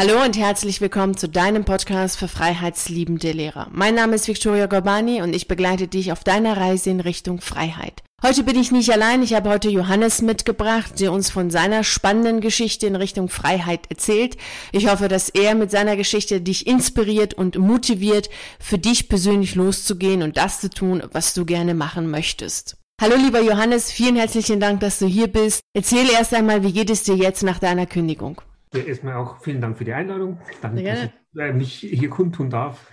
Hallo und herzlich willkommen zu deinem Podcast für freiheitsliebende Lehrer. Mein Name ist Victoria Gorbani und ich begleite dich auf deiner Reise in Richtung Freiheit. Heute bin ich nicht allein, ich habe heute Johannes mitgebracht, der uns von seiner spannenden Geschichte in Richtung Freiheit erzählt. Ich hoffe, dass er mit seiner Geschichte dich inspiriert und motiviert, für dich persönlich loszugehen und das zu tun, was du gerne machen möchtest. Hallo lieber Johannes, vielen herzlichen Dank, dass du hier bist. Erzähl erst einmal, wie geht es dir jetzt nach deiner Kündigung? Erstmal auch vielen Dank für die Einladung. Danke, dass ich äh, mich hier kundtun darf.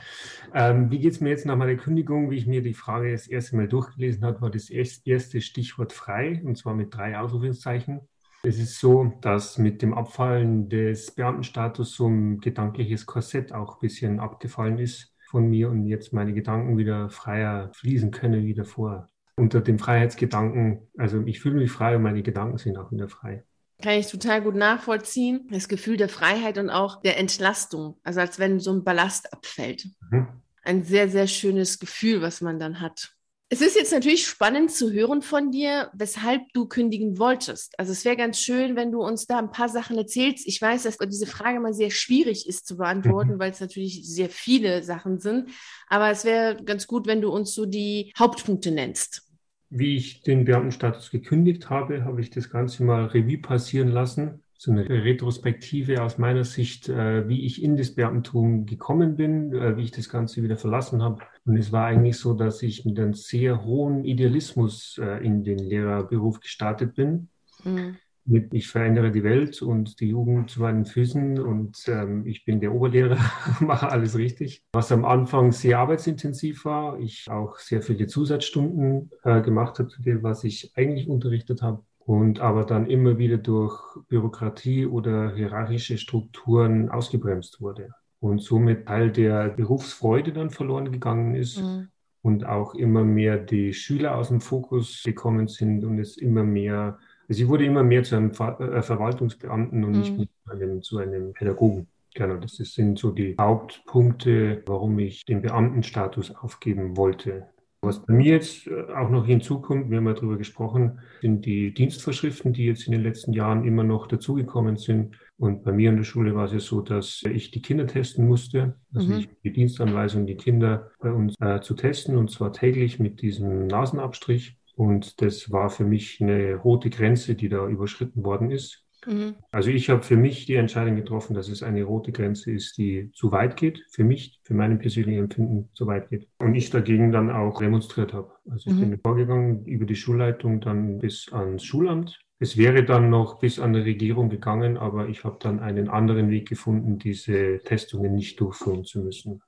Ähm, wie geht es mir jetzt nach meiner Kündigung? Wie ich mir die Frage das erste Mal durchgelesen habe, war das erste Stichwort frei, und zwar mit drei Ausrufungszeichen. Es ist so, dass mit dem Abfallen des Beamtenstatus so ein gedankliches Korsett auch ein bisschen abgefallen ist von mir und jetzt meine Gedanken wieder freier fließen können wie davor. Unter dem Freiheitsgedanken, also ich fühle mich frei und meine Gedanken sind auch wieder frei. Kann ich total gut nachvollziehen. Das Gefühl der Freiheit und auch der Entlastung. Also als wenn so ein Ballast abfällt. Mhm. Ein sehr, sehr schönes Gefühl, was man dann hat. Es ist jetzt natürlich spannend zu hören von dir, weshalb du kündigen wolltest. Also es wäre ganz schön, wenn du uns da ein paar Sachen erzählst. Ich weiß, dass diese Frage mal sehr schwierig ist zu beantworten, mhm. weil es natürlich sehr viele Sachen sind. Aber es wäre ganz gut, wenn du uns so die Hauptpunkte nennst wie ich den Beamtenstatus gekündigt habe, habe ich das Ganze mal Revue passieren lassen. So eine Retrospektive aus meiner Sicht, äh, wie ich in das Beamtentum gekommen bin, äh, wie ich das Ganze wieder verlassen habe. Und es war eigentlich so, dass ich mit einem sehr hohen Idealismus äh, in den Lehrerberuf gestartet bin. Mhm mit Ich verändere die Welt und die Jugend zu meinen Füßen und ähm, ich bin der Oberlehrer, mache alles richtig. Was am Anfang sehr arbeitsintensiv war, ich auch sehr viele Zusatzstunden äh, gemacht habe zu dem, was ich eigentlich unterrichtet habe und aber dann immer wieder durch Bürokratie oder hierarchische Strukturen ausgebremst wurde und somit Teil der Berufsfreude dann verloren gegangen ist. Mhm. Und auch immer mehr die Schüler aus dem Fokus gekommen sind und es immer mehr Sie wurde immer mehr zu einem Ver äh, Verwaltungsbeamten und mhm. nicht mehr zu einem, zu einem Pädagogen. Genau, das sind so die Hauptpunkte, warum ich den Beamtenstatus aufgeben wollte. Was bei mir jetzt äh, auch noch hinzukommt, wir haben ja darüber gesprochen, sind die Dienstvorschriften, die jetzt in den letzten Jahren immer noch dazugekommen sind. Und bei mir in der Schule war es ja so, dass ich die Kinder testen musste. Also mhm. ich die Dienstanweisung, die Kinder bei uns äh, zu testen und zwar täglich mit diesem Nasenabstrich. Und das war für mich eine rote Grenze, die da überschritten worden ist. Mhm. Also ich habe für mich die Entscheidung getroffen, dass es eine rote Grenze ist, die zu weit geht, für mich, für mein persönliches Empfinden zu weit geht. Und ich dagegen dann auch demonstriert habe. Also ich mhm. bin vorgegangen über die Schulleitung dann bis ans Schulamt. Es wäre dann noch bis an die Regierung gegangen, aber ich habe dann einen anderen Weg gefunden, diese Testungen nicht durchführen zu müssen.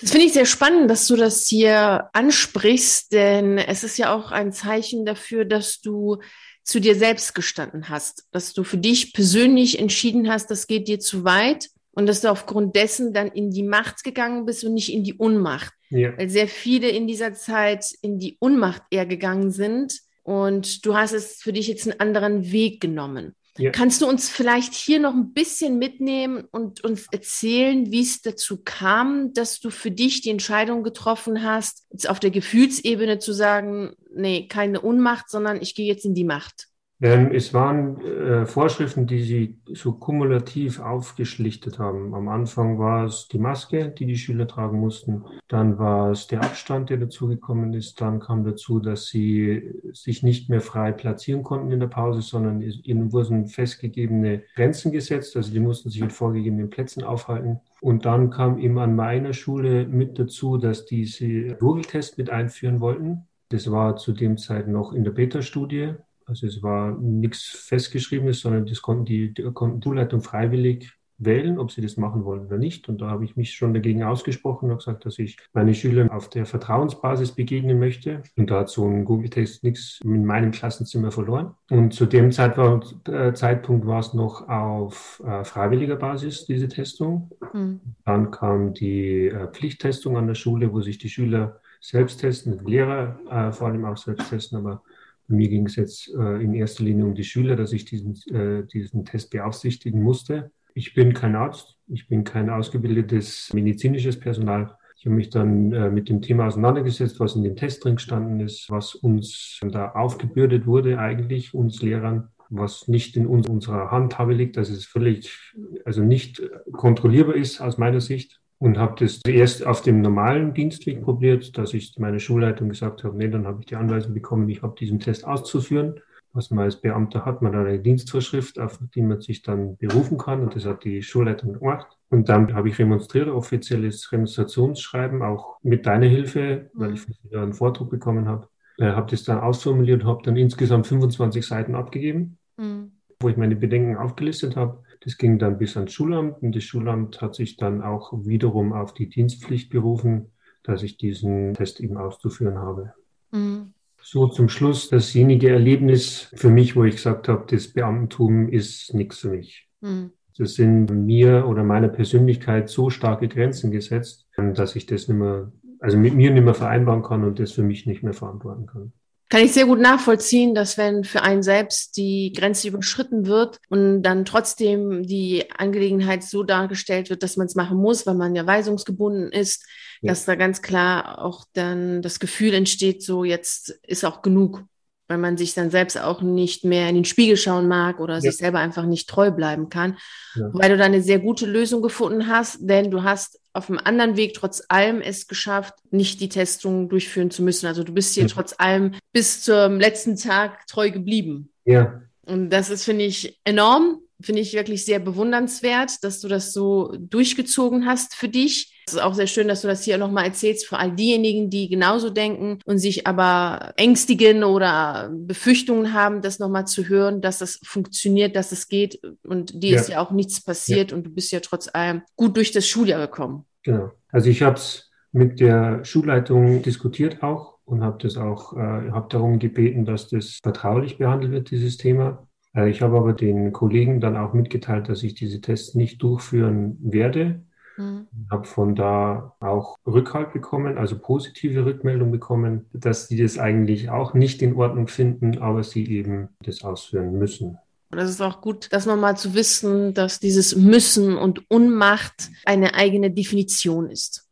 Das finde ich sehr spannend, dass du das hier ansprichst, denn es ist ja auch ein Zeichen dafür, dass du zu dir selbst gestanden hast, dass du für dich persönlich entschieden hast, das geht dir zu weit und dass du aufgrund dessen dann in die Macht gegangen bist und nicht in die Unmacht. Ja. Weil sehr viele in dieser Zeit in die Unmacht eher gegangen sind und du hast es für dich jetzt einen anderen Weg genommen. Ja. Kannst du uns vielleicht hier noch ein bisschen mitnehmen und uns erzählen, wie es dazu kam, dass du für dich die Entscheidung getroffen hast, jetzt auf der Gefühlsebene zu sagen, nee, keine Unmacht, sondern ich gehe jetzt in die Macht? Ähm, es waren äh, Vorschriften, die sie so kumulativ aufgeschlichtet haben. Am Anfang war es die Maske, die die Schüler tragen mussten. Dann war es der Abstand, der dazugekommen ist. Dann kam dazu, dass sie sich nicht mehr frei platzieren konnten in der Pause, sondern ihnen wurden festgegebene Grenzen gesetzt. Also die mussten sich in vorgegebenen Plätzen aufhalten. Und dann kam eben an meiner Schule mit dazu, dass diese Gurgeltest mit einführen wollten. Das war zu dem Zeit noch in der Beta-Studie. Also es war nichts festgeschriebenes, sondern das konnten die, die konnten Schulleitung freiwillig wählen, ob sie das machen wollen oder nicht. Und da habe ich mich schon dagegen ausgesprochen und gesagt, dass ich meine Schüler auf der Vertrauensbasis begegnen möchte. Und da hat so ein Google-Test nichts in meinem Klassenzimmer verloren. Und zu dem Zeitpunkt, äh, Zeitpunkt war es noch auf äh, freiwilliger Basis, diese Testung. Mhm. Dann kam die äh, Pflichttestung an der Schule, wo sich die Schüler selbst testen, die Lehrer äh, vor allem auch selbst testen, aber mir ging es jetzt äh, in erster Linie um die Schüler, dass ich diesen, äh, diesen Test beaufsichtigen musste. Ich bin kein Arzt, ich bin kein ausgebildetes medizinisches Personal. Ich habe mich dann äh, mit dem Thema auseinandergesetzt, was in dem Test drin gestanden ist, was uns da aufgebürdet wurde eigentlich, uns Lehrern. was nicht in uns, unserer Handhabe liegt, dass es völlig, also nicht kontrollierbar ist aus meiner Sicht. Und habe das erst auf dem normalen Dienstweg probiert, dass ich meine Schulleitung gesagt habe, nee, dann habe ich die Anweisung bekommen, ich habe diesen Test auszuführen. Was man als Beamter hat, man hat eine Dienstvorschrift, auf die man sich dann berufen kann. Und das hat die Schulleitung gemacht. Und dann habe ich remonstriert, offizielles Remonstrationsschreiben, auch mit deiner Hilfe, weil ich einen Vordruck bekommen habe. Äh, habe das dann ausformuliert, habe dann insgesamt 25 Seiten abgegeben, mhm. Wo ich meine Bedenken aufgelistet habe. Das ging dann bis ans Schulamt und das Schulamt hat sich dann auch wiederum auf die Dienstpflicht berufen, dass ich diesen Test eben auszuführen habe. Mhm. So zum Schluss dasjenige Erlebnis für mich, wo ich gesagt habe, das Beamtentum ist nichts für mich. Mhm. Das sind mir oder meiner Persönlichkeit so starke Grenzen gesetzt, dass ich das nicht mehr also mit mir nicht mehr vereinbaren kann und das für mich nicht mehr verantworten kann. Kann ich sehr gut nachvollziehen, dass wenn für einen selbst die Grenze überschritten wird und dann trotzdem die Angelegenheit so dargestellt wird, dass man es machen muss, weil man ja weisungsgebunden ist, ja. dass da ganz klar auch dann das Gefühl entsteht, so jetzt ist auch genug weil man sich dann selbst auch nicht mehr in den Spiegel schauen mag oder ja. sich selber einfach nicht treu bleiben kann. Ja. Weil du da eine sehr gute Lösung gefunden hast, denn du hast auf einem anderen Weg trotz allem es geschafft, nicht die Testung durchführen zu müssen. Also du bist hier ja. trotz allem bis zum letzten Tag treu geblieben. Ja. Und das ist, finde ich, enorm finde ich wirklich sehr bewundernswert, dass du das so durchgezogen hast für dich. Es ist auch sehr schön, dass du das hier nochmal erzählst für all diejenigen, die genauso denken und sich aber ängstigen oder Befürchtungen haben, das nochmal zu hören, dass das funktioniert, dass es geht und dir ja. ist ja auch nichts passiert ja. und du bist ja trotz allem gut durch das Schuljahr gekommen. Genau. Also ich habe es mit der Schulleitung diskutiert auch und habe das auch, äh, habe darum gebeten, dass das vertraulich behandelt wird, dieses Thema. Äh, ich habe aber den Kollegen dann auch mitgeteilt, dass ich diese Tests nicht durchführen werde. Mhm. Habe von da auch Rückhalt bekommen, also positive Rückmeldung bekommen, dass die das eigentlich auch nicht in Ordnung finden, aber sie eben das ausführen müssen. Und es ist auch gut, das nochmal zu wissen, dass dieses Müssen und Unmacht eine eigene Definition ist.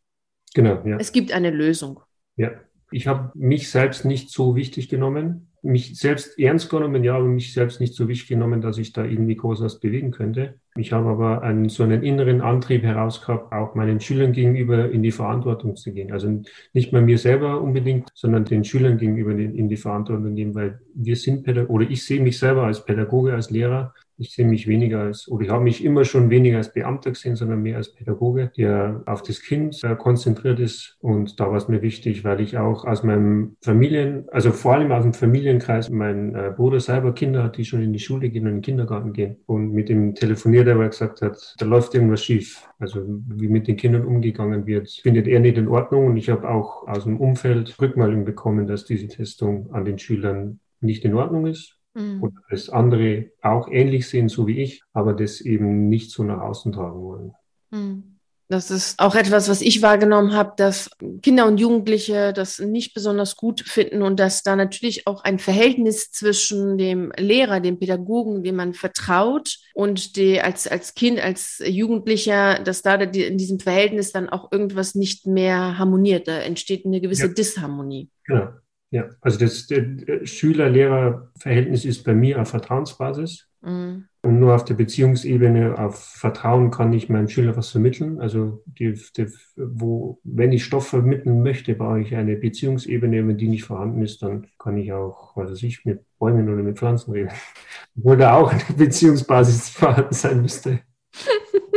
Genau, ja. Es gibt eine Lösung. Ja. Ich habe mich selbst nicht so wichtig genommen, mich selbst ernst genommen, ja, aber mich selbst nicht so wichtig genommen, dass ich da irgendwie groß was bewegen könnte. Ich habe aber einen, so einen inneren Antrieb herausgehabt, auch meinen Schülern gegenüber in die Verantwortung zu gehen. Also nicht mal mir selber unbedingt, sondern den Schülern gegenüber in die Verantwortung gehen, weil wir sind Pädagogen, oder ich sehe mich selber als Pädagoge, als Lehrer ich sehe mich weniger als, oder ich habe mich immer schon weniger als Beamter gesehen, sondern mehr als Pädagoge, der auf das Kind äh, konzentriert ist. Und da war es mir wichtig, weil ich auch aus meinem Familien, also vor allem aus dem Familienkreis, mein äh, Bruder selber Kinder hat, die schon in die Schule gehen und in den Kindergarten gehen. Und mit dem telefoniert, der er gesagt hat, da läuft irgendwas schief. Also wie mit den Kindern umgegangen wird, findet er nicht in Ordnung. Und ich habe auch aus dem Umfeld Rückmeldung bekommen, dass diese Testung an den Schülern nicht in Ordnung ist mhm. oder das andere auch ähnlich sehen, so wie ich, aber das eben nicht so nach außen tragen wollen. Mhm. Das ist auch etwas, was ich wahrgenommen habe, dass Kinder und Jugendliche das nicht besonders gut finden und dass da natürlich auch ein Verhältnis zwischen dem Lehrer, dem Pädagogen, dem man vertraut und die als, als Kind, als Jugendlicher, dass da in diesem Verhältnis dann auch irgendwas nicht mehr harmoniert. Da entsteht eine gewisse ja. Disharmonie. Genau. Ja, also das, Schüler-Lehrer-Verhältnis ist bei mir auf Vertrauensbasis. Mhm. Und nur auf der Beziehungsebene, auf Vertrauen kann ich meinem Schüler was vermitteln. Also die, die, wo, wenn ich Stoff vermitteln möchte, brauche ich eine Beziehungsebene. Wenn die nicht vorhanden ist, dann kann ich auch, was weiß ich, mit Bäumen oder mit Pflanzen reden. Obwohl da auch eine Beziehungsbasis vorhanden sein müsste.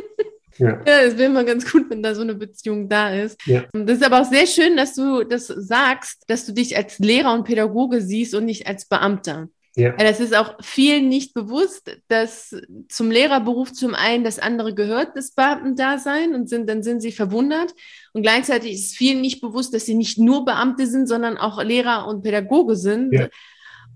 Ja. ja, es wäre immer ganz gut, wenn da so eine Beziehung da ist. Ja. Und das ist aber auch sehr schön, dass du das sagst, dass du dich als Lehrer und Pädagoge siehst und nicht als Beamter. Ja. Das ist auch vielen nicht bewusst, dass zum Lehrerberuf zum einen das andere gehört, das Beamtendasein, und sind, dann sind sie verwundert. Und gleichzeitig ist vielen nicht bewusst, dass sie nicht nur Beamte sind, sondern auch Lehrer und Pädagoge sind. Ja.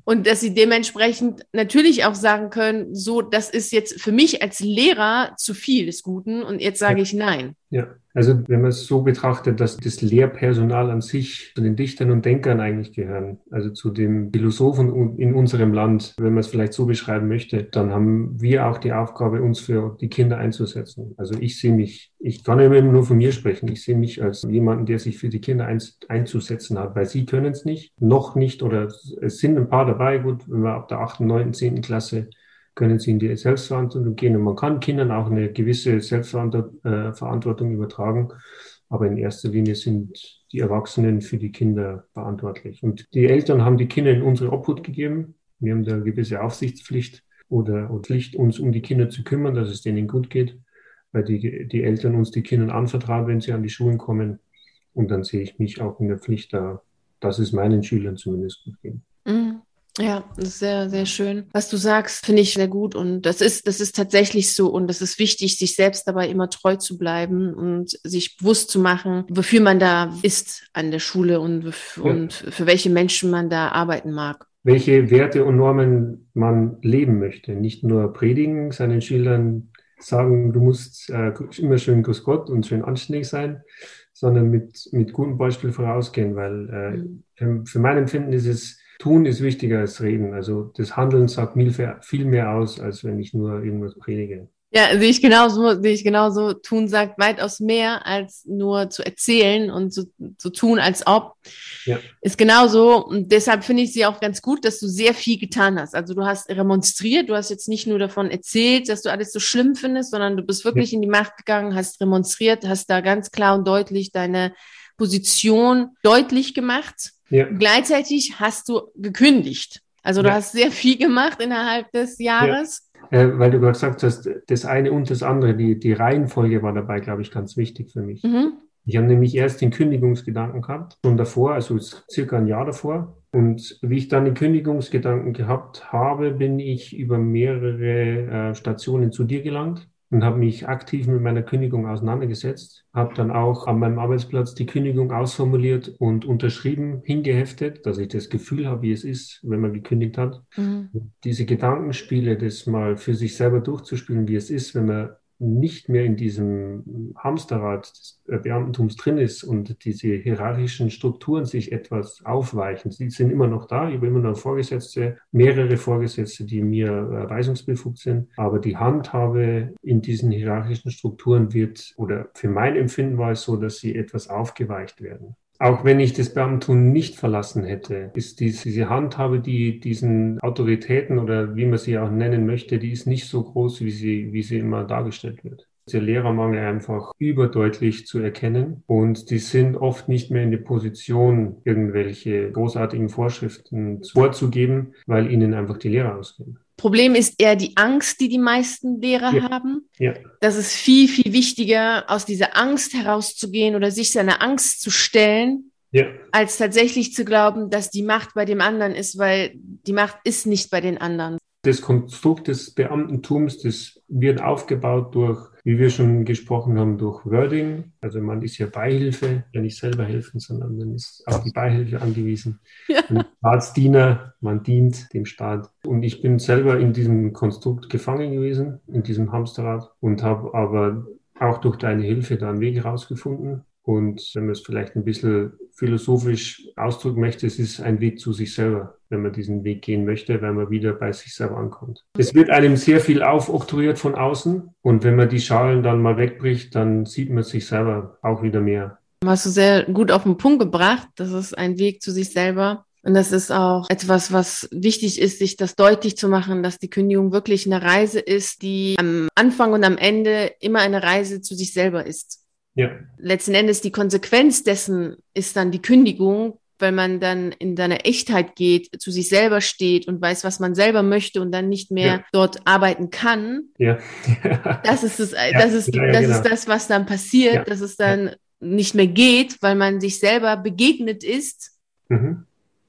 Und dass sie dementsprechend natürlich auch sagen können, so, das ist jetzt für mich als Lehrer zu viel des Guten und jetzt sage ja. ich nein. Ja, also wenn man es so betrachtet, dass das Lehrpersonal an sich zu den Dichtern und Denkern eigentlich gehören, also zu den Philosophen in unserem Land, wenn man es vielleicht so beschreiben möchte, dann haben wir auch die Aufgabe, uns für die Kinder einzusetzen. Also ich sehe mich, ich kann immer nur von mir sprechen, ich sehe mich als jemanden, der sich für die Kinder ein, einzusetzen hat, weil sie können es nicht, noch nicht oder es sind ein paar dabei, gut, wenn wir ab der 8., 9., 10. Klasse können sie in die Selbstverantwortung gehen. Und man kann Kindern auch eine gewisse Selbstverantwortung äh, übertragen. Aber in erster Linie sind die Erwachsenen für die Kinder verantwortlich. Und die Eltern haben die Kinder in unsere Obhut gegeben. Wir haben da eine gewisse Aufsichtspflicht oder, Pflicht, uns um die Kinder zu kümmern, dass es denen gut geht, weil die, die Eltern uns die Kinder anvertrauen, wenn sie an die Schulen kommen. Und dann sehe ich mich auch in der Pflicht, da, dass es meinen Schülern zumindest gut geht. Ja, das ist sehr, sehr schön. Was du sagst, finde ich sehr gut. Und das ist, das ist tatsächlich so. Und es ist wichtig, sich selbst dabei immer treu zu bleiben und sich bewusst zu machen, wofür man da ist an der Schule und, und für welche Menschen man da arbeiten mag. Welche Werte und Normen man leben möchte. Nicht nur predigen, seinen Schülern sagen, du musst äh, immer schön Grüß Gott und schön anständig sein, sondern mit, mit gutem Beispiel vorausgehen, weil äh, mhm. für, für mein Empfinden ist es Tun ist wichtiger als Reden. Also das Handeln sagt viel mehr aus, als wenn ich nur irgendwas predige. Ja, sehe ich genauso, sehe ich genauso. Tun sagt weitaus mehr als nur zu erzählen und zu, zu tun, als ob. Ja. Ist genauso. Und deshalb finde ich sie auch ganz gut, dass du sehr viel getan hast. Also du hast remonstriert, du hast jetzt nicht nur davon erzählt, dass du alles so schlimm findest, sondern du bist wirklich ja. in die Macht gegangen, hast remonstriert, hast da ganz klar und deutlich deine Position deutlich gemacht ja. Gleichzeitig hast du gekündigt. Also du ja. hast sehr viel gemacht innerhalb des Jahres. Ja. Äh, weil du gerade gesagt hast, das eine und das andere, die, die Reihenfolge war dabei, glaube ich, ganz wichtig für mich. Mhm. Ich habe nämlich erst den Kündigungsgedanken gehabt, schon davor, also circa ein Jahr davor. Und wie ich dann den Kündigungsgedanken gehabt habe, bin ich über mehrere äh, Stationen zu dir gelangt und habe mich aktiv mit meiner Kündigung auseinandergesetzt, habe dann auch an meinem Arbeitsplatz die Kündigung ausformuliert und unterschrieben, hingeheftet, dass ich das Gefühl habe, wie es ist, wenn man gekündigt hat. Mhm. Diese Gedankenspiele, das mal für sich selber durchzuspielen, wie es ist, wenn man nicht mehr in diesem Hamsterrad des Beamtentums drin ist und diese hierarchischen Strukturen sich etwas aufweichen. Sie sind immer noch da, ich habe immer noch Vorgesetzte, mehrere Vorgesetzte, die mir äh, weisungsbefugt sind, aber die Handhabe in diesen hierarchischen Strukturen wird, oder für mein Empfinden war es so, dass sie etwas aufgeweicht werden. Auch wenn ich das Beamtentum nicht verlassen hätte, ist diese Handhabe, die diesen Autoritäten oder wie man sie auch nennen möchte, die ist nicht so groß, wie sie, wie sie immer dargestellt wird. Der Lehrermangel einfach überdeutlich zu erkennen und die sind oft nicht mehr in der Position, irgendwelche großartigen Vorschriften vorzugeben, weil ihnen einfach die Lehrer ausgehen. Problem ist eher die Angst, die die meisten Lehrer ja. haben. Ja. Das ist viel, viel wichtiger, aus dieser Angst herauszugehen oder sich seiner Angst zu stellen, ja. als tatsächlich zu glauben, dass die Macht bei dem anderen ist, weil die Macht ist nicht bei den anderen. Das Konstrukt des Beamtentums, das wird aufgebaut durch wie wir schon gesprochen haben, durch Wording. Also man ist ja Beihilfe, ja nicht selber helfen, sondern man ist auf die Beihilfe angewiesen. Ja. Man Staatsdiener, man dient dem Staat. Und ich bin selber in diesem Konstrukt gefangen gewesen, in diesem Hamsterrad und habe aber auch durch deine Hilfe da einen Weg herausgefunden. Und wenn man es vielleicht ein bisschen philosophisch ausdrücken möchte, es ist ein Weg zu sich selber, wenn man diesen Weg gehen möchte, weil man wieder bei sich selber ankommt. Es wird einem sehr viel aufoktroyiert von außen und wenn man die Schalen dann mal wegbricht, dann sieht man sich selber auch wieder mehr. Hast du sehr gut auf den Punkt gebracht. Das ist ein Weg zu sich selber. Und das ist auch etwas, was wichtig ist, sich das deutlich zu machen, dass die Kündigung wirklich eine Reise ist, die am Anfang und am Ende immer eine Reise zu sich selber ist. Ja. Letzten Endes die Konsequenz dessen ist dann die Kündigung, weil man dann in seine Echtheit geht, zu sich selber steht und weiß, was man selber möchte und dann nicht mehr ja. dort arbeiten kann. Ja. das ist das, ja, das ist, ja, das genau. ist das, was dann passiert, dass es dann nicht mehr geht, weil man sich selber begegnet ist. Mhm.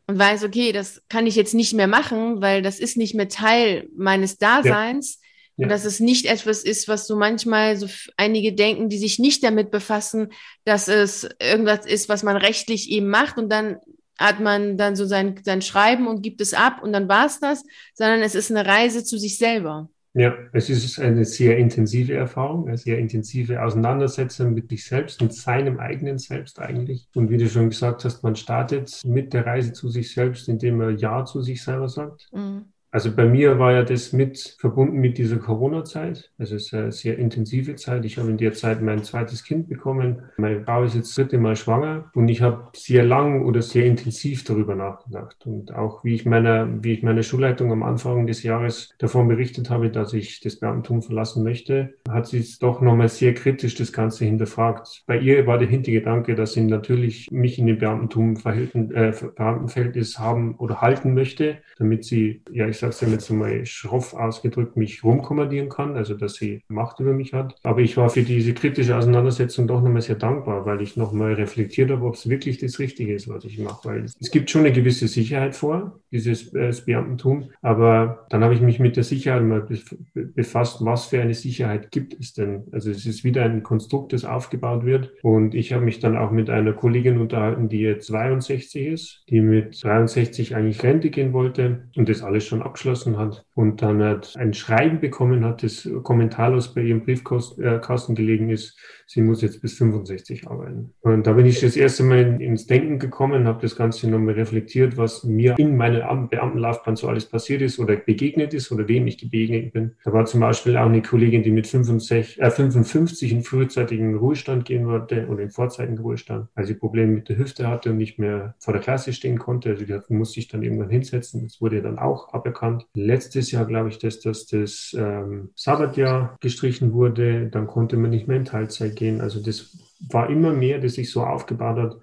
Und weiß, okay, das kann ich jetzt nicht mehr machen, weil das ist nicht mehr Teil meines Daseins. Ja. Und dass es nicht etwas ist, was so manchmal so einige denken, die sich nicht damit befassen, dass es irgendwas ist, was man rechtlich eben macht und dann hat man dann so sein, sein Schreiben und gibt es ab und dann war es das, sondern es ist eine Reise zu sich selber. Ja, es ist eine sehr intensive Erfahrung, eine sehr intensive Auseinandersetzung mit sich selbst, mit seinem eigenen Selbst eigentlich. Und wie du schon gesagt hast, man startet mit der Reise zu sich selbst, indem man Ja zu sich selber sagt. Mhm. Also bei mir war ja das mit verbunden mit dieser Corona-Zeit. Es ist eine sehr intensive Zeit. Ich habe in der Zeit mein zweites Kind bekommen. Meine Frau ist jetzt dritte Mal schwanger und ich habe sehr lang oder sehr intensiv darüber nachgedacht. Und auch wie ich meiner, wie ich meiner Schulleitung am Anfang des Jahres davon berichtet habe, dass ich das Beamtentum verlassen möchte, hat sie es doch nochmal sehr kritisch das Ganze hinterfragt. Bei ihr war der Hintergedanke, dass sie natürlich mich in dem Beamtentum äh, Beamtenverhältnis haben oder halten möchte, damit sie, ja, ich sag sag's jetzt mal schroff ausgedrückt, mich rumkommandieren kann, also dass sie Macht über mich hat. Aber ich war für diese kritische Auseinandersetzung doch nochmal sehr dankbar, weil ich nochmal reflektiert habe, ob es wirklich das Richtige ist, was ich mache. Weil es gibt schon eine gewisse Sicherheit vor, dieses äh, Beamtentum, aber dann habe ich mich mit der Sicherheit mal befasst, was für eine Sicherheit gibt es denn? Also es ist wieder ein Konstrukt, das aufgebaut wird und ich habe mich dann auch mit einer Kollegin unterhalten, die jetzt 62 ist, die mit 63 eigentlich Rente gehen wollte und das alles schon abgeschlossen hat und dann hat ein Schreiben bekommen hat, das kommentarlos bei ihrem Briefkasten äh, gelegen ist, sie muss jetzt bis 65 arbeiten. Und da bin ich das erste Mal ins Denken gekommen, habe das Ganze nochmal reflektiert, was mir in meiner Beamtenlaufbahn so alles passiert ist oder begegnet ist oder wem ich begegnet bin. Da war zum Beispiel auch eine Kollegin, die mit 65, äh, 55 in frühzeitigen Ruhestand gehen wollte oder in vorzeitigen Ruhestand, weil sie Probleme mit der Hüfte hatte und nicht mehr vor der Klasse stehen konnte. Also die musste sich dann irgendwann hinsetzen. Das wurde dann auch aberkannt. Letztes Jahr glaube ich, dass das, das ähm, Sabbatjahr gestrichen wurde. Dann konnte man nicht mehr in Teilzeit gehen. Also das war immer mehr, das sich so aufgebaut hat,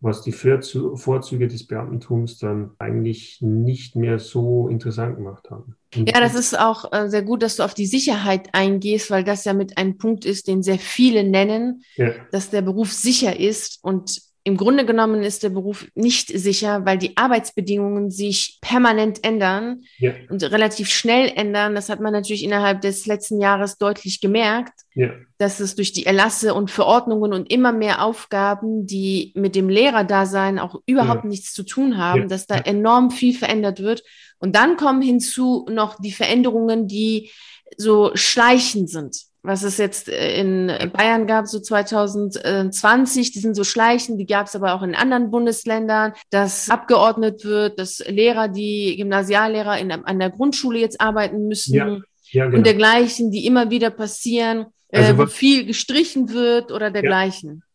was die Vorzüge des Beamtentums dann eigentlich nicht mehr so interessant gemacht haben. Ja, das ist auch äh, sehr gut, dass du auf die Sicherheit eingehst, weil das ja mit einem Punkt ist, den sehr viele nennen, ja. dass der Beruf sicher ist. Und im Grunde genommen ist der Beruf nicht sicher, weil die Arbeitsbedingungen sich permanent ändern ja. und relativ schnell ändern. Das hat man natürlich innerhalb des letzten Jahres deutlich gemerkt, ja. dass es durch die Erlasse und Verordnungen und immer mehr Aufgaben, die mit dem Lehrerdasein auch überhaupt ja. nichts zu tun haben, dass da enorm viel verändert wird. Und dann kommen hinzu noch die Veränderungen, die so schleichend sind was es jetzt äh, in Bayern gab, so 2020, die sind so schleichend, die gab es aber auch in anderen Bundesländern, dass abgeordnet wird, dass Lehrer, die Gymnasiallehrer in, an der Grundschule jetzt arbeiten müssen ja, ja, genau. und dergleichen, die immer wieder passieren, also, äh, wo viel gestrichen wird oder dergleichen. Ja,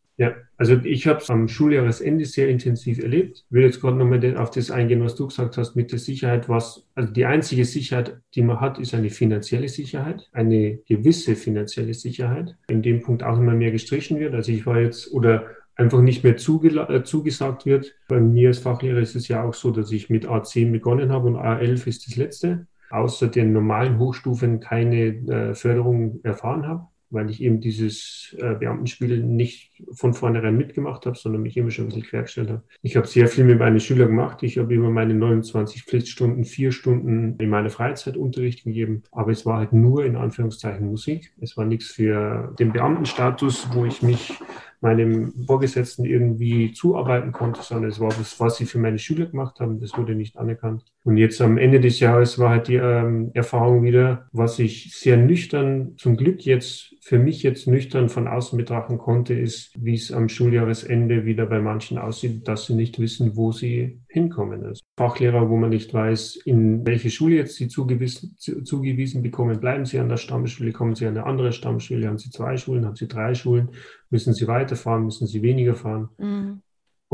also ich habe es am Schuljahresende sehr intensiv erlebt. Ich will jetzt gerade nochmal auf das eingehen, was du gesagt hast mit der Sicherheit. Was, also die einzige Sicherheit, die man hat, ist eine finanzielle Sicherheit, eine gewisse finanzielle Sicherheit. In dem Punkt auch immer mehr gestrichen wird. Also ich war jetzt oder einfach nicht mehr äh, zugesagt wird. Bei mir als Fachlehrer ist es ja auch so, dass ich mit A10 begonnen habe und A11 ist das letzte. Außer den normalen Hochstufen keine äh, Förderung erfahren habe weil ich eben dieses äh, Beamtenspiel nicht von vornherein mitgemacht habe, sondern mich immer schon ein bisschen quergestellt habe. Ich habe sehr viel mit meinen Schülern gemacht. Ich habe über meine 29 Pflichtstunden vier Stunden in meiner Freizeit Unterricht gegeben, aber es war halt nur in Anführungszeichen Musik. Es war nichts für den Beamtenstatus, wo ich mich meinem Vorgesetzten irgendwie zuarbeiten konnte, sondern es war das, was sie für meine Schüler gemacht haben. Das wurde nicht anerkannt. Und jetzt am Ende des Jahres war halt die ähm, Erfahrung wieder, was ich sehr nüchtern, zum Glück jetzt für mich jetzt nüchtern von außen betrachten konnte, ist, wie es am Schuljahresende wieder bei manchen aussieht, dass sie nicht wissen, wo sie hinkommen. Also Fachlehrer, wo man nicht weiß, in welche Schule jetzt sie zugewiesen, zugewiesen bekommen, bleiben sie an der Stammschule, kommen sie an eine andere Stammschule, haben sie zwei Schulen, haben sie drei Schulen, müssen sie weiterfahren, müssen sie weniger fahren. Mhm.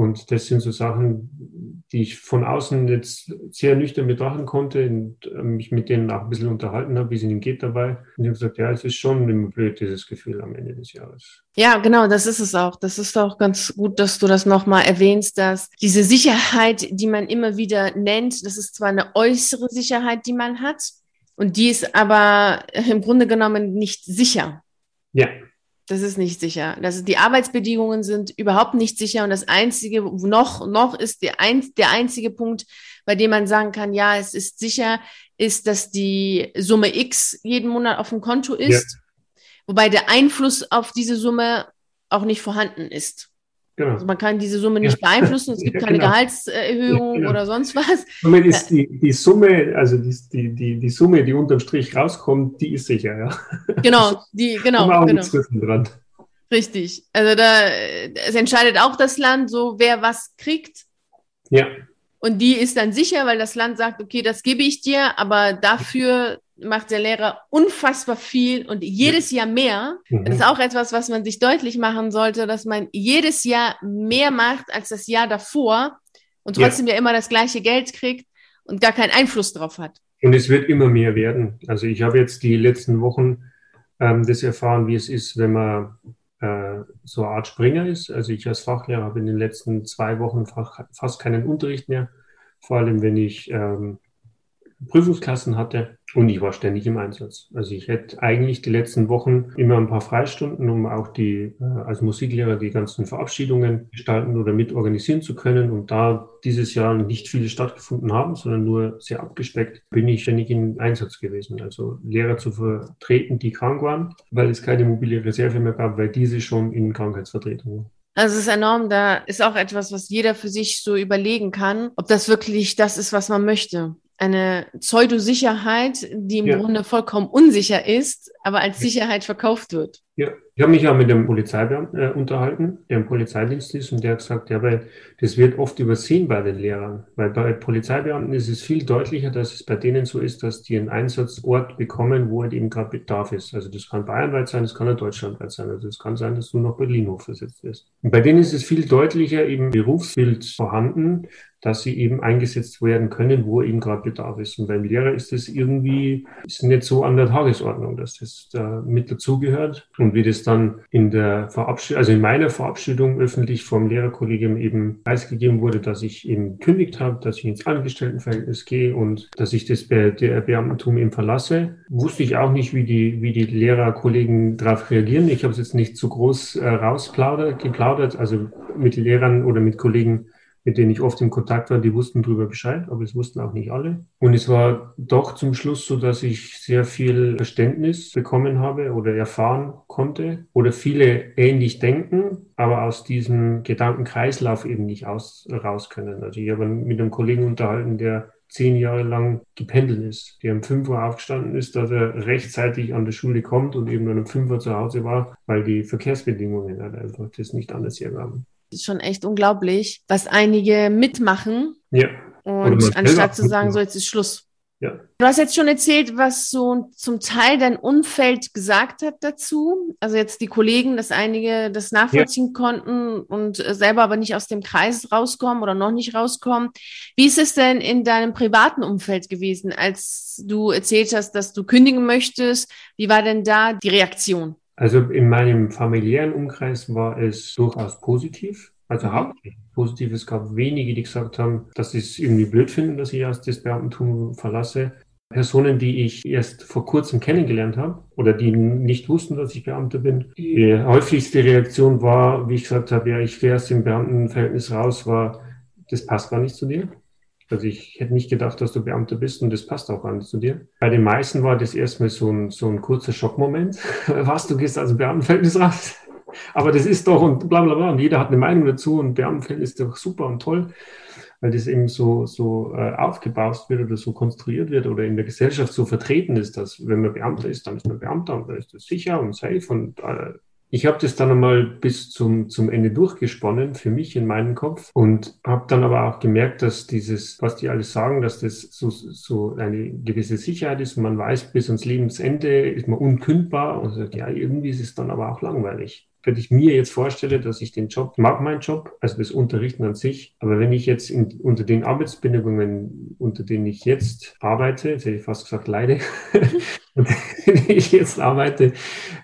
Und das sind so Sachen, die ich von außen jetzt sehr nüchtern betrachten konnte und äh, mich mit denen auch ein bisschen unterhalten habe, wie es ihnen geht dabei. Und ich habe gesagt, ja, es ist schon immer blöd, dieses Gefühl am Ende des Jahres. Ja, genau, das ist es auch. Das ist auch ganz gut, dass du das nochmal erwähnst, dass diese Sicherheit, die man immer wieder nennt, das ist zwar eine äußere Sicherheit, die man hat, und die ist aber im Grunde genommen nicht sicher. Ja. Das ist nicht sicher. Das, die Arbeitsbedingungen sind überhaupt nicht sicher. Und das Einzige, noch, noch ist der, ein, der einzige Punkt, bei dem man sagen kann, ja, es ist sicher, ist, dass die Summe X jeden Monat auf dem Konto ist. Ja. Wobei der Einfluss auf diese Summe auch nicht vorhanden ist. Genau. Also man kann diese Summe nicht beeinflussen, es gibt keine genau. Gehaltserhöhung genau. oder sonst was. Somit ist die, die Summe, also die, die, die Summe, die unterm Strich rauskommt, die ist sicher, ja. Genau, die, genau. auch genau. Dran. Richtig. Also da es entscheidet auch das Land so, wer was kriegt. Ja. Und die ist dann sicher, weil das Land sagt, okay, das gebe ich dir, aber dafür macht der Lehrer unfassbar viel und jedes Jahr mehr. Mhm. Das ist auch etwas, was man sich deutlich machen sollte, dass man jedes Jahr mehr macht als das Jahr davor und trotzdem ja, ja immer das gleiche Geld kriegt und gar keinen Einfluss drauf hat. Und es wird immer mehr werden. Also ich habe jetzt die letzten Wochen ähm, das erfahren, wie es ist, wenn man äh, so eine Art Springer ist. Also ich als Fachlehrer habe in den letzten zwei Wochen fast keinen Unterricht mehr, vor allem wenn ich ähm, Prüfungsklassen hatte und ich war ständig im Einsatz. Also ich hätte eigentlich die letzten Wochen immer ein paar Freistunden, um auch die äh, als Musiklehrer die ganzen Verabschiedungen gestalten oder mit organisieren zu können. Und da dieses Jahr nicht viele stattgefunden haben, sondern nur sehr abgespeckt, bin ich ständig im Einsatz gewesen. Also Lehrer zu vertreten, die krank waren, weil es keine mobile Reserve mehr gab, weil diese schon in Krankheitsvertretung waren. Also es ist enorm, da ist auch etwas, was jeder für sich so überlegen kann, ob das wirklich das ist, was man möchte eine Pseudosicherheit, die im ja. Grunde vollkommen unsicher ist, aber als Sicherheit verkauft wird. Ja, ich habe mich ja mit dem Polizeibeamten äh, unterhalten, der im Polizeidienst ist, und der hat gesagt, ja, weil das wird oft übersehen bei den Lehrern. Weil bei Polizeibeamten ist es viel deutlicher, dass es bei denen so ist, dass die einen Einsatzort bekommen, wo halt eben gerade Bedarf ist. Also das kann bayernweit sein, das kann auch deutschlandweit sein. Also es kann sein, dass du nach Berlin hochversetzt wirst. Und bei denen ist es viel deutlicher im Berufsbild vorhanden, dass sie eben eingesetzt werden können, wo eben gerade Bedarf ist. Und beim Lehrer ist das irgendwie ist nicht so an der Tagesordnung, dass das da mit dazugehört. Und wie das dann in der Verabschiedung, also in meiner Verabschiedung öffentlich vom Lehrerkollegium eben preisgegeben wurde, dass ich eben kündigt habe, dass ich ins Angestelltenverhältnis gehe und dass ich das Be der Beamtentum eben verlasse, wusste ich auch nicht, wie die, wie die Lehrerkollegen darauf reagieren. Ich habe es jetzt nicht zu groß äh, rausplaudert, geplaudert, also mit Lehrern oder mit Kollegen mit denen ich oft im Kontakt war, die wussten darüber Bescheid, aber es wussten auch nicht alle. Und es war doch zum Schluss so, dass ich sehr viel Verständnis bekommen habe oder erfahren konnte oder viele ähnlich denken, aber aus diesem Gedankenkreislauf eben nicht aus, raus können. Also ich habe mit einem Kollegen unterhalten, der zehn Jahre lang gependelt ist, der um fünf Uhr aufgestanden ist, dass er rechtzeitig an der Schule kommt und eben dann um fünf Uhr zu Hause war, weil die Verkehrsbedingungen halt einfach das nicht anders hergaben schon echt unglaublich, was einige mitmachen. Ja. Und anstatt zu sagen, so jetzt ist Schluss. Ja. Du hast jetzt schon erzählt, was so zum Teil dein Umfeld gesagt hat dazu. Also jetzt die Kollegen, dass einige das nachvollziehen ja. konnten und selber aber nicht aus dem Kreis rauskommen oder noch nicht rauskommen. Wie ist es denn in deinem privaten Umfeld gewesen, als du erzählt hast, dass du kündigen möchtest? Wie war denn da die Reaktion? Also in meinem familiären Umkreis war es durchaus positiv. Also mhm. hauptsächlich positiv. Es gab wenige, die gesagt haben, dass sie es irgendwie blöd finden, dass ich aus das Beamtentum verlasse. Personen, die ich erst vor kurzem kennengelernt habe oder die nicht wussten, dass ich Beamter bin. Die häufigste Reaktion war, wie ich gesagt habe, ja, ich wäre aus dem Beamtenverhältnis raus, war, das passt gar nicht zu dir. Also ich hätte nicht gedacht, dass du Beamter bist und das passt auch gar zu dir. Bei den meisten war das erstmal so ein, so ein kurzer Schockmoment. Was, du gehst dem Beamtenverhältnis raus? Aber das ist doch und bla bla bla. Und jeder hat eine Meinung dazu und Beamtenverhältnis ist doch super und toll, weil das eben so, so äh, aufgebaut wird oder so konstruiert wird oder in der Gesellschaft so vertreten ist, dass wenn man Beamter ist, dann ist man Beamter und dann ist das sicher und safe und äh, ich habe das dann einmal bis zum, zum Ende durchgesponnen für mich in meinem Kopf und habe dann aber auch gemerkt, dass dieses, was die alles sagen, dass das so, so eine gewisse Sicherheit ist man weiß, bis ans Lebensende ist man unkündbar und sagt, ja, irgendwie ist es dann aber auch langweilig. Wenn ich mir jetzt vorstelle, dass ich den Job, mag meinen Job, also das Unterrichten an sich, aber wenn ich jetzt in, unter den Arbeitsbedingungen, unter denen ich jetzt arbeite, jetzt hätte ich fast gesagt leide, denen ich jetzt arbeite,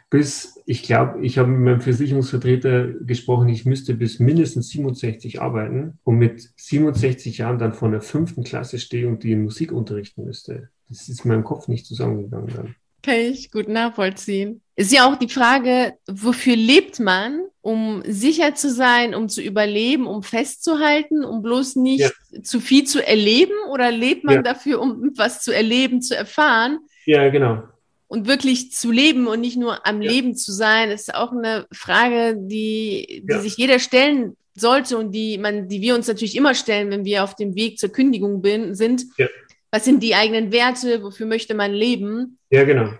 bis, ich glaube, ich habe mit meinem Versicherungsvertreter gesprochen, ich müsste bis mindestens 67 arbeiten und mit 67 Jahren dann vor einer fünften Klasse stehe und die in Musik unterrichten müsste. Das ist in meinem Kopf nicht zusammengegangen dann. Kann ich gut nachvollziehen. Ist ja auch die Frage, wofür lebt man? Um sicher zu sein, um zu überleben, um festzuhalten, um bloß nicht ja. zu viel zu erleben? Oder lebt man ja. dafür, um was zu erleben, zu erfahren? Ja, genau. Und wirklich zu leben und nicht nur am ja. Leben zu sein, ist auch eine Frage, die, die sich jeder stellen sollte und die man, die wir uns natürlich immer stellen, wenn wir auf dem Weg zur Kündigung bin, sind. Ja. Was sind die eigenen Werte? Wofür möchte man leben? Ja, genau.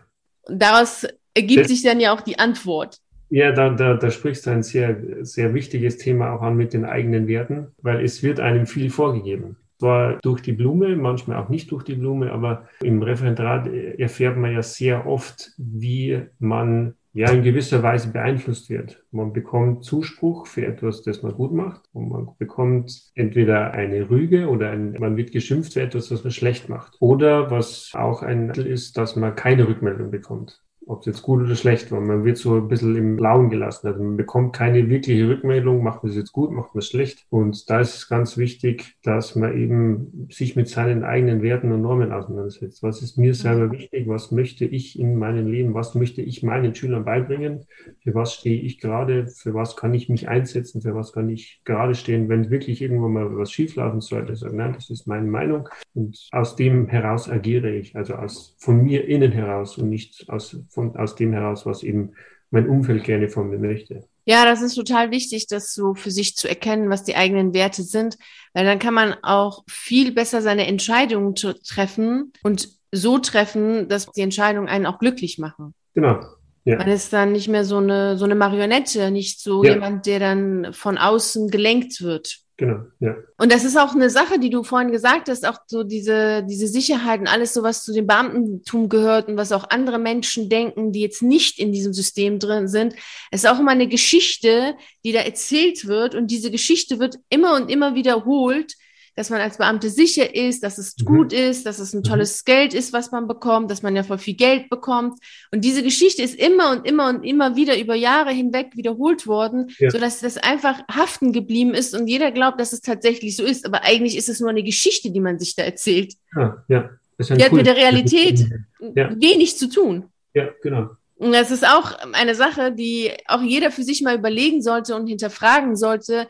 Und daraus ergibt das, sich dann ja auch die Antwort. Ja, da, da, da sprichst du ein sehr, sehr wichtiges Thema auch an mit den eigenen Werten, weil es wird einem viel vorgegeben. Zwar durch die Blume, manchmal auch nicht durch die Blume, aber im Referendarat erfährt man ja sehr oft, wie man ja in gewisser Weise beeinflusst wird. Man bekommt Zuspruch für etwas, das man gut macht und man bekommt entweder eine Rüge oder ein, man wird geschimpft für etwas, was man schlecht macht. Oder was auch ein Mittel ist, dass man keine Rückmeldung bekommt ob es jetzt gut oder schlecht war. Man wird so ein bisschen im Blauen gelassen. Also man bekommt keine wirkliche Rückmeldung, macht man es jetzt gut, macht man es schlecht. Und da ist es ganz wichtig, dass man eben sich mit seinen eigenen Werten und Normen auseinandersetzt. Was ist mir selber wichtig? Was möchte ich in meinem Leben? Was möchte ich meinen Schülern beibringen? Für was stehe ich gerade? Für was kann ich mich einsetzen? Für was kann ich gerade stehen? Wenn wirklich irgendwann mal was schieflaufen sollte, sagen, nein, das ist meine Meinung. Und aus dem heraus agiere ich, also aus, von mir innen heraus und nicht aus von, aus dem heraus, was eben mein Umfeld gerne von mir möchte. Ja, das ist total wichtig, das so für sich zu erkennen, was die eigenen Werte sind, weil dann kann man auch viel besser seine Entscheidungen treffen und so treffen, dass die Entscheidungen einen auch glücklich machen. Genau. Ja. Man ist dann nicht mehr so eine, so eine Marionette, nicht so ja. jemand, der dann von außen gelenkt wird. Genau, ja. Und das ist auch eine Sache, die du vorhin gesagt hast, auch so diese, diese Sicherheit und alles so, was zu dem Beamtentum gehört und was auch andere Menschen denken, die jetzt nicht in diesem System drin sind. Es ist auch immer eine Geschichte, die da erzählt wird und diese Geschichte wird immer und immer wiederholt, dass man als Beamte sicher ist, dass es mhm. gut ist, dass es ein mhm. tolles mhm. Geld ist, was man bekommt, dass man ja voll viel Geld bekommt. Und diese Geschichte ist immer und immer und immer wieder über Jahre hinweg wiederholt worden, ja. sodass das einfach haften geblieben ist und jeder glaubt, dass es tatsächlich so ist. Aber eigentlich ist es nur eine Geschichte, die man sich da erzählt. Ja, ja. Die hat mit der Realität ja. wenig zu tun. Ja, genau. Und das ist auch eine Sache, die auch jeder für sich mal überlegen sollte und hinterfragen sollte,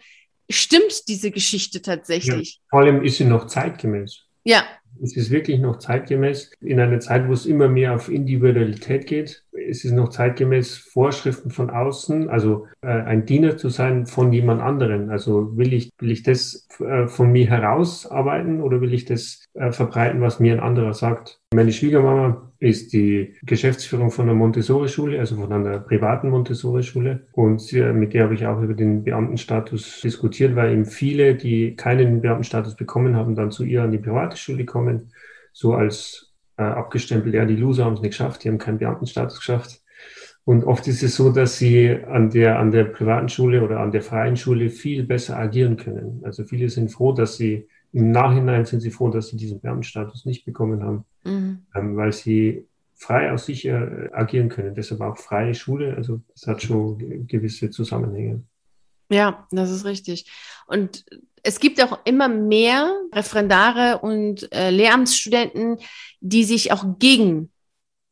stimmt diese Geschichte tatsächlich. Ja, vor allem ist sie noch zeitgemäß. Ja. Es ist wirklich noch zeitgemäß in einer Zeit, wo es immer mehr auf Individualität geht. Es ist noch zeitgemäß Vorschriften von außen, also äh, ein Diener zu sein von jemand anderen. Also will ich, will ich das äh, von mir herausarbeiten oder will ich das äh, verbreiten, was mir ein anderer sagt? Meine Schwiegermama ist die Geschäftsführung von einer Montessori-Schule, also von einer privaten Montessori-Schule. Und sie, mit der habe ich auch über den Beamtenstatus diskutiert, weil eben viele, die keinen Beamtenstatus bekommen haben, dann zu ihr an die private Schule kommen, so als äh, abgestempelt, ja, die Loser haben es nicht geschafft, die haben keinen Beamtenstatus geschafft. Und oft ist es so, dass sie an der, an der privaten Schule oder an der freien Schule viel besser agieren können. Also viele sind froh, dass sie im Nachhinein sind sie froh, dass sie diesen Beamtenstatus nicht bekommen haben, mhm. ähm, weil sie frei aus sich äh, agieren können. Deshalb auch freie Schule. Also das hat schon gewisse Zusammenhänge. Ja, das ist richtig. Und es gibt auch immer mehr Referendare und äh, Lehramtsstudenten, die sich auch gegen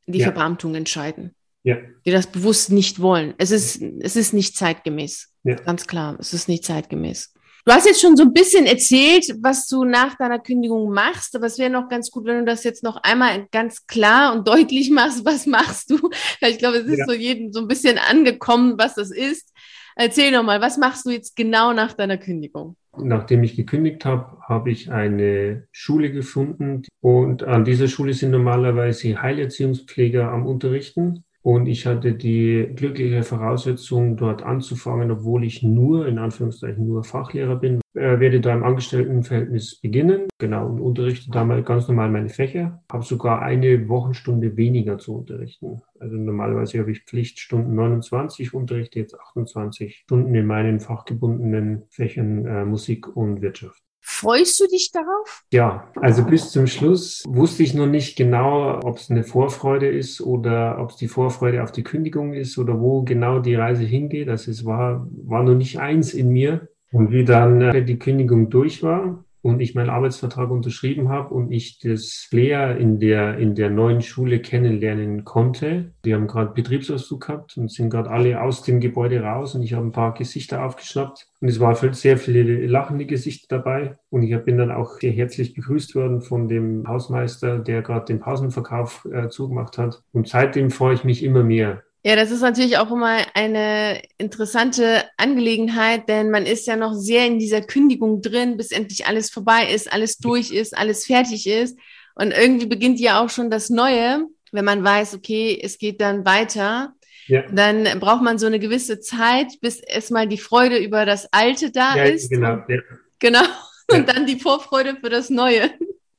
die ja. Verbeamtung entscheiden. Ja. Die das bewusst nicht wollen. Es ist, es ist nicht zeitgemäß. Ja. Ganz klar, es ist nicht zeitgemäß. Du hast jetzt schon so ein bisschen erzählt, was du nach deiner Kündigung machst, aber es wäre noch ganz gut, wenn du das jetzt noch einmal ganz klar und deutlich machst, was machst du? Ich glaube, es ist ja. so jedem so ein bisschen angekommen, was das ist. Erzähl noch mal, was machst du jetzt genau nach deiner Kündigung? Nachdem ich gekündigt habe, habe ich eine Schule gefunden und an dieser Schule sind normalerweise Heilerziehungspfleger am Unterrichten. Und ich hatte die glückliche Voraussetzung, dort anzufangen, obwohl ich nur, in Anführungszeichen, nur Fachlehrer bin. Äh, werde da im Angestelltenverhältnis beginnen, genau, und unterrichte da mal ganz normal meine Fächer. Habe sogar eine Wochenstunde weniger zu unterrichten. Also normalerweise habe ich Pflichtstunden 29, unterrichte jetzt 28 Stunden in meinen fachgebundenen Fächern äh, Musik und Wirtschaft. Freust du dich darauf? Ja, also bis zum Schluss wusste ich noch nicht genau, ob es eine Vorfreude ist oder ob es die Vorfreude auf die Kündigung ist oder wo genau die Reise hingeht. Also es war, war noch nicht eins in mir. Und wie dann äh, die Kündigung durch war, und ich meinen Arbeitsvertrag unterschrieben habe und ich das Flair in der, in der neuen Schule kennenlernen konnte. Die haben gerade Betriebsausflug gehabt und sind gerade alle aus dem Gebäude raus und ich habe ein paar Gesichter aufgeschnappt. Und es waren sehr viele lachende Gesichter dabei. Und ich bin dann auch sehr herzlich begrüßt worden von dem Hausmeister, der gerade den Pausenverkauf äh, zugemacht hat. Und seitdem freue ich mich immer mehr Ja, das ist natürlich auch immer eine interessante Angelegenheit, denn man ist ja noch sehr in dieser Kündigung drin, bis endlich alles vorbei ist, alles durch ist, alles fertig ist. Und irgendwie beginnt ja auch schon das Neue, wenn man weiß, okay, es geht dann weiter. Ja. Dann braucht man so eine gewisse Zeit, bis erstmal die Freude über das Alte da ja, ist. Genau. Ja. Genau. Und dann die Vorfreude für das Neue.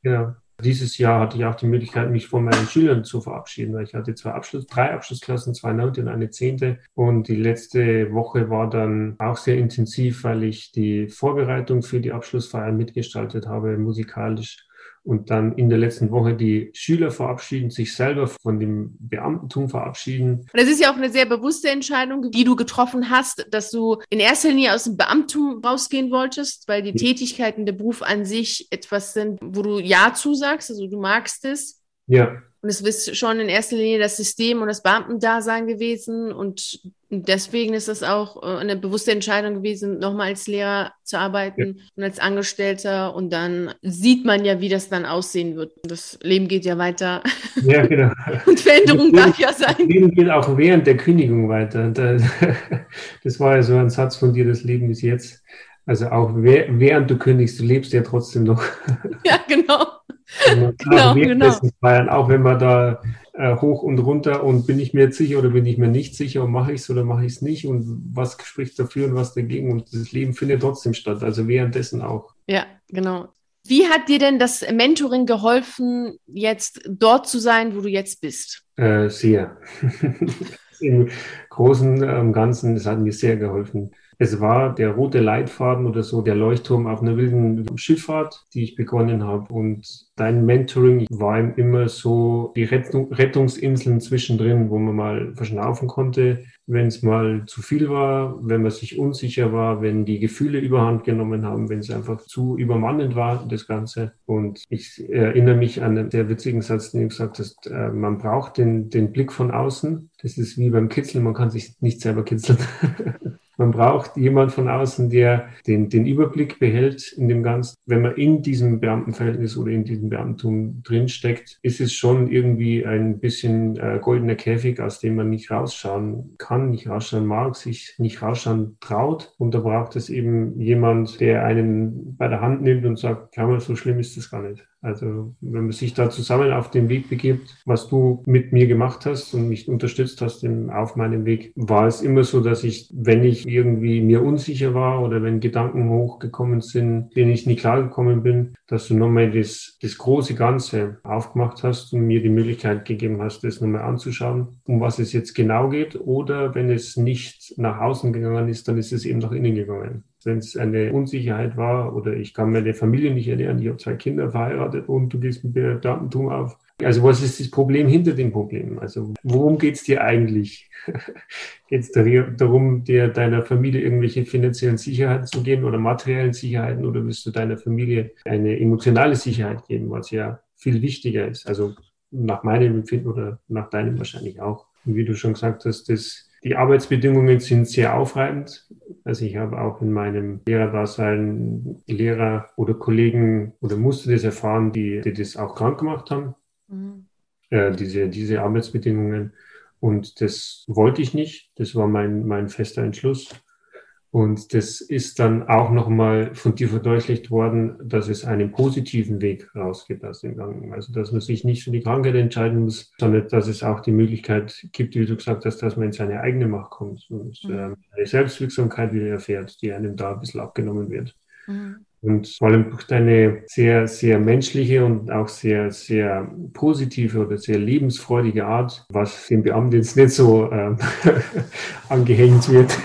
Genau. Dieses Jahr hatte ich auch die Möglichkeit, mich von meinen Schülern zu verabschieden, weil ich hatte zwei Abschluss, drei Abschlussklassen, zwei Neunte und eine Zehnte. Und die letzte Woche war dann auch sehr intensiv, weil ich die Vorbereitung für die Abschlussfeier mitgestaltet habe, musikalisch und dann in der letzten Woche die Schüler verabschieden, sich selber von dem Beamtentum verabschieden. Und das ist ja auch eine sehr bewusste Entscheidung, die du getroffen hast, dass du in erster Linie aus dem Beamtentum rausgehen wolltest, weil die ja. Tätigkeiten, der Beruf an sich etwas sind, wo du Ja zusagst, also du magst es. Ja. Und es ist schon in erster Linie das System und das Beamtendasein gewesen. Und deswegen ist es auch äh, eine bewusste Entscheidung gewesen, nochmal als Lehrer zu arbeiten ja. und als Angestellter. Und dann sieht man ja, wie das dann aussehen wird. Das Leben geht ja weiter. Ja, genau. und Veränderung darf ja sein. Das Leben geht auch während der Kündigung weiter. Das war ja so ein Satz von dir, das Leben ist jetzt. Also auch während du kündigst, du lebst ja trotzdem noch. Ja, genau. genau, genau. Feiern, auch wenn man da äh, hoch und runter und bin ich mir jetzt sicher oder bin ich mir nicht sicher und mache ich es oder mache ich es nicht und was spricht dafür und was dagegen und das Leben findet trotzdem statt, also währenddessen auch. Ja, genau. Wie hat dir denn das Mentoring geholfen, jetzt dort zu sein, wo du jetzt bist? Äh, sehr. Großen und Ganzen, das hat mir sehr geholfen. Es war der rote Leitfaden oder so, der Leuchtturm auf einer wilden Schifffahrt, die ich begonnen habe. Und dein Mentoring war immer so die Rettung, Rettungsinseln zwischendrin, wo man mal verschnaufen konnte, wenn es mal zu viel war, wenn man sich unsicher war, wenn die Gefühle überhand genommen haben, wenn es einfach zu übermannend war, das Ganze. Und ich erinnere mich an einen sehr witzigen Satz, den du gesagt hast, äh, man braucht den, den Blick von außen. Das ist wie beim Kitzeln, man kann sich nicht selber kitzeln. Man braucht jemand von außen, der den, den Überblick behält in dem Ganzen. Wenn man in diesem Beamtenverhältnis oder in diesem Beamtentum drinsteckt, ist es schon irgendwie ein bisschen äh, goldener Käfig, aus dem man nicht rausschauen kann, nicht rausschauen mag, sich nicht rausschauen traut. Und da braucht es eben jemand, der einen bei der Hand nimmt und sagt, kann man, so schlimm ist das gar nicht. Also wenn man sich da zusammen auf den Weg begibt, was du mit mir gemacht hast und mich unterstützt hast auf meinem Weg, war es immer so, dass ich, wenn ich irgendwie mir unsicher war oder wenn Gedanken hochgekommen sind, denen ich nie klargekommen bin, dass du nochmal das, das große Ganze aufgemacht hast und mir die Möglichkeit gegeben hast, das nochmal anzuschauen, um was es jetzt genau geht. Oder wenn es nicht nach außen gegangen ist, dann ist es eben nach innen gegangen wenn es eine Unsicherheit war oder ich kann meine Familie nicht ernähren, ich habe zwei Kinder verheiratet und du gehst mit mir Datentum auf. Also was ist das Problem hinter dem Problem? Also worum geht es dir eigentlich? geht es darum, dir deiner Familie irgendwelche finanziellen Sicherheiten zu geben oder materiellen Sicherheiten oder willst du deiner Familie eine emotionale Sicherheit geben, was ja viel wichtiger ist? Also nach meinem Empfinden oder nach deinem wahrscheinlich auch. Und wie du schon gesagt hast, das die Arbeitsbedingungen sind sehr aufreibend. Also ich habe auch in meinem Lehrerdasein Lehrer oder Kollegen oder musste das erfahren, die, die das auch krank gemacht haben, mhm. äh, diese, diese Arbeitsbedingungen. Und das wollte ich nicht. Das war mein, mein fester Entschluss. Und das ist dann auch nochmal von dir verdeutlicht worden, dass es einen positiven Weg rausgeht aus dem Gang. Also, dass man sich nicht für die Krankheit entscheiden muss, sondern dass es auch die Möglichkeit gibt, wie du gesagt hast, dass man in seine eigene Macht kommt und mhm. äh, eine Selbstwirksamkeit wieder erfährt, die einem da ein bisschen abgenommen wird. Mhm. Und vor allem durch deine sehr, sehr menschliche und auch sehr, sehr positive oder sehr lebensfreudige Art, was dem Beamten jetzt nicht so äh, angehängt wird,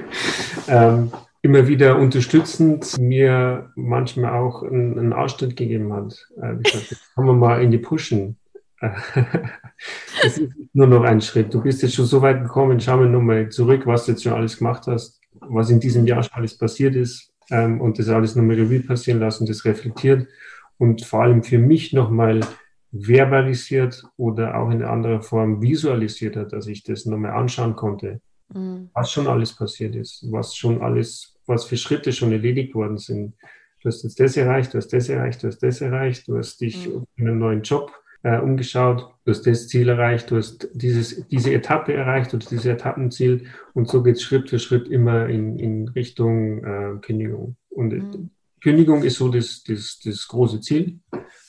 ähm, immer wieder unterstützend mir manchmal auch einen, einen gegeben hat. Äh, gesagt, jetzt kommen wir mal in die Pushen. Es ist nur noch ein Schritt. Du bist jetzt schon so weit gekommen. Schau mal nochmal zurück, was du jetzt schon alles gemacht hast, was in diesem Jahr schon alles passiert ist, ähm, und das alles nochmal Revue passieren lassen, das reflektiert und vor allem für mich nochmal verbalisiert oder auch in anderer Form visualisiert hat, dass ich das nochmal anschauen konnte, mhm. was schon alles passiert ist, was schon alles, was für Schritte schon erledigt worden sind. Du hast jetzt das erreicht, du hast das erreicht, du hast das erreicht, du hast dich mhm. in einem neuen Job äh, umgeschaut, du hast das Ziel erreicht, du hast dieses, diese Etappe erreicht oder dieses Etappenziel und so geht es Schritt für Schritt immer in, in Richtung äh, Kündigung. Und mhm. Kündigung ist so das, das, das große Ziel.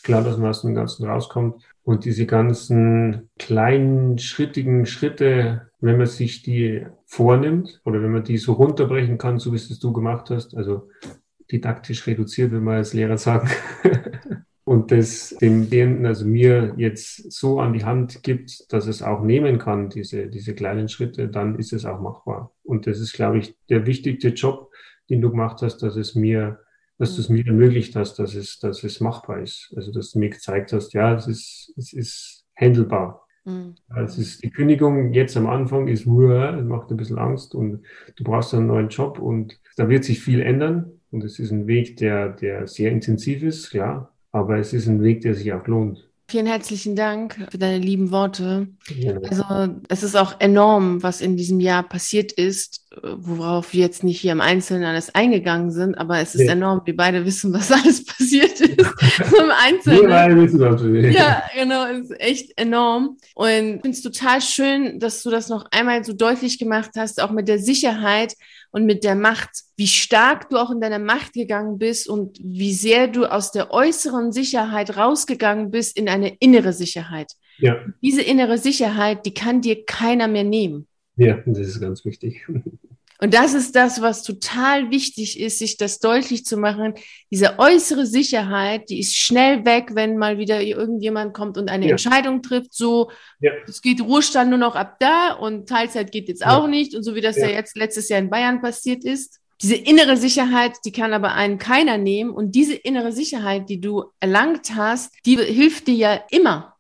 Klar, dass man aus dem Ganzen rauskommt. Und diese ganzen kleinen, schrittigen Schritte, wenn man sich die vornimmt oder wenn man die so runterbrechen kann, so wie es du gemacht hast, also didaktisch reduziert, wenn man als Lehrer sagen, und das dem Klienten, also mir jetzt so an die Hand gibt, dass es auch nehmen kann, diese, diese kleinen Schritte, dann ist es auch machbar. Und das ist, glaube ich, der wichtigste Job, den du gemacht hast, dass es mir dass du es mir ermöglicht hast, dass es, dass es machbar ist. Also, dass du mir gezeigt hast, ja, es ist, es ist handelbar. Mhm. Es ist, die Kündigung jetzt am Anfang ist, uah, macht ein bisschen Angst und du brauchst einen neuen Job und da wird sich viel ändern. Und es ist ein Weg, der, der sehr intensiv ist, klar, aber es ist ein Weg, der sich auch lohnt. Vielen herzlichen Dank für deine lieben Worte. Ja. Also es ist auch enorm, was in diesem Jahr passiert ist, worauf wir jetzt nicht hier im Einzelnen alles eingegangen sind, aber es ist ja. enorm. Wir beide wissen, was alles passiert ist im Einzelnen. Wir beide wissen natürlich. Ja, genau, es ist echt enorm. Und ich finde es total schön, dass du das noch einmal so deutlich gemacht hast, auch mit der Sicherheit, und mit der Macht, wie stark du auch in deiner Macht gegangen bist und wie sehr du aus der äußeren Sicherheit rausgegangen bist in eine innere Sicherheit. Ja. Diese innere Sicherheit, die kann dir keiner mehr nehmen. Ja, das ist ganz wichtig. Und das ist das, was total wichtig ist, sich das deutlich zu machen. Diese äußere Sicherheit, die ist schnell weg, wenn mal wieder irgendjemand kommt und eine ja. Entscheidung trifft. So, ja. es geht Ruhestand nur noch ab da und Teilzeit geht jetzt ja. auch nicht. Und so wie das ja. ja jetzt letztes Jahr in Bayern passiert ist. Diese innere Sicherheit, die kann aber einen keiner nehmen. Und diese innere Sicherheit, die du erlangt hast, die hilft dir ja immer.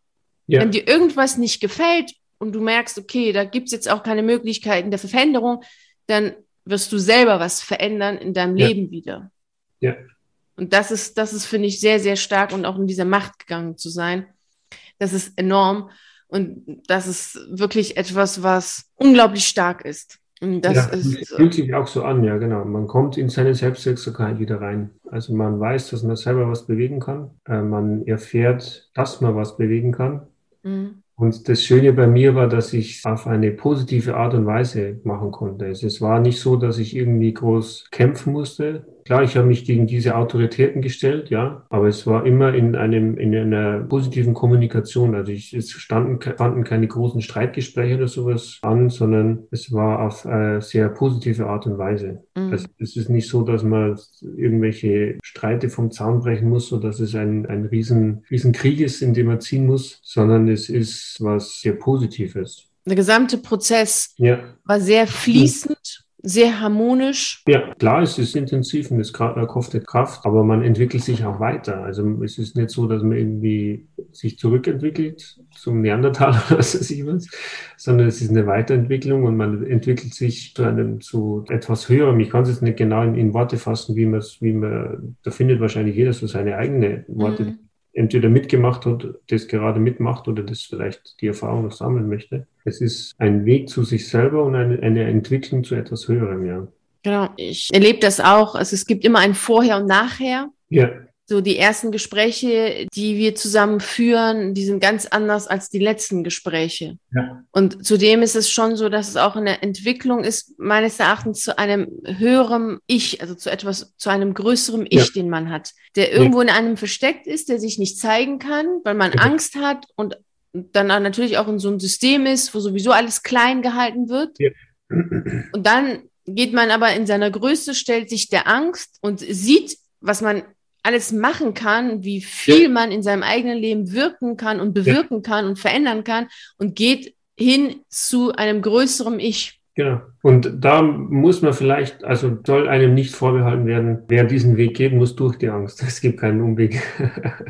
Wenn dir irgendwas nicht gefällt und du merkst, okay, da gibt's jetzt auch keine Möglichkeiten der Veränderung, dann wirst du selber was verändern in deinem ja. Leben wieder. Ja. Und das ist, das ist, finde ich, sehr, sehr stark und auch in dieser Macht gegangen zu sein. Das ist enorm. Und das ist wirklich etwas, was unglaublich stark ist. Und das ja, ist, fühlt sich auch so an, ja, genau. Man kommt in seine Selbstwirksamkeit wieder rein. Also man weiß, dass man selber was bewegen kann. Äh, man erfährt, dass man was bewegen kann. Mhm. Und das Schöne bei mir war, dass ich auf eine positive Art und Weise machen konnte. Es war nicht so, dass ich irgendwie groß kämpfen musste, Klar, ich habe mich gegen diese Autoritäten gestellt, ja, aber es war immer in einem, in einer positiven Kommunikation. Also ich, es standen, fanden keine großen Streitgespräche oder sowas an, sondern es war auf äh, sehr positive Art und Weise. Mhm. Also es ist nicht so, dass man irgendwelche Streite vom Zaun brechen muss oder dass es ein, ein riesen, riesen Krieg ist, in dem man ziehen muss, sondern es ist was sehr Positives. Der gesamte Prozess ja. war sehr fließend sehr harmonisch. Ja, klar, es ist intensiv und es kostet Kraft, aber man entwickelt sich auch weiter. Also es ist nicht so, dass man irgendwie sich zurückentwickelt zum Neandertaler oder was ich was, sondern es ist eine Weiterentwicklung und man entwickelt sich zu einem, zu etwas höherem. Ich kann es jetzt nicht genau in, in Worte fassen, wie man es, wie man, da findet wahrscheinlich jeder so seine eigenen Worte. Mhm entweder mitgemacht hat, das gerade mitmacht oder das vielleicht die Erfahrung noch sammeln möchte. Es ist ein Weg zu sich selber und eine, eine Entwicklung zu etwas Höherem, ja. Genau, ich erlebe das auch. Also es gibt immer ein Vorher und Nachher. Ja. So die ersten Gespräche, die wir zusammen führen, die sind ganz anders als die letzten Gespräche. Ja. Und zudem ist es schon so, dass es auch eine Entwicklung ist, meines Erachtens zu einem höheren Ich, also zu etwas, zu einem größeren Ich, ja. den man hat, der irgendwo ja. in einem versteckt ist, der sich nicht zeigen kann, weil man Angst hat und dann natürlich auch in so einem System ist, wo sowieso alles klein gehalten wird. Und dann geht man aber in seiner Größe, stellt sich der Angst und sieht, was man alles machen kann, wie viel ja. man in seinem eigenen Leben wirken kann und bewirken ja. kann und verändern kann und geht hin zu einem größeren Ich. Genau. Und da muss man vielleicht, also soll einem nicht vorbehalten werden, wer diesen Weg geht, muss durch die Angst. Es gibt keinen Umweg.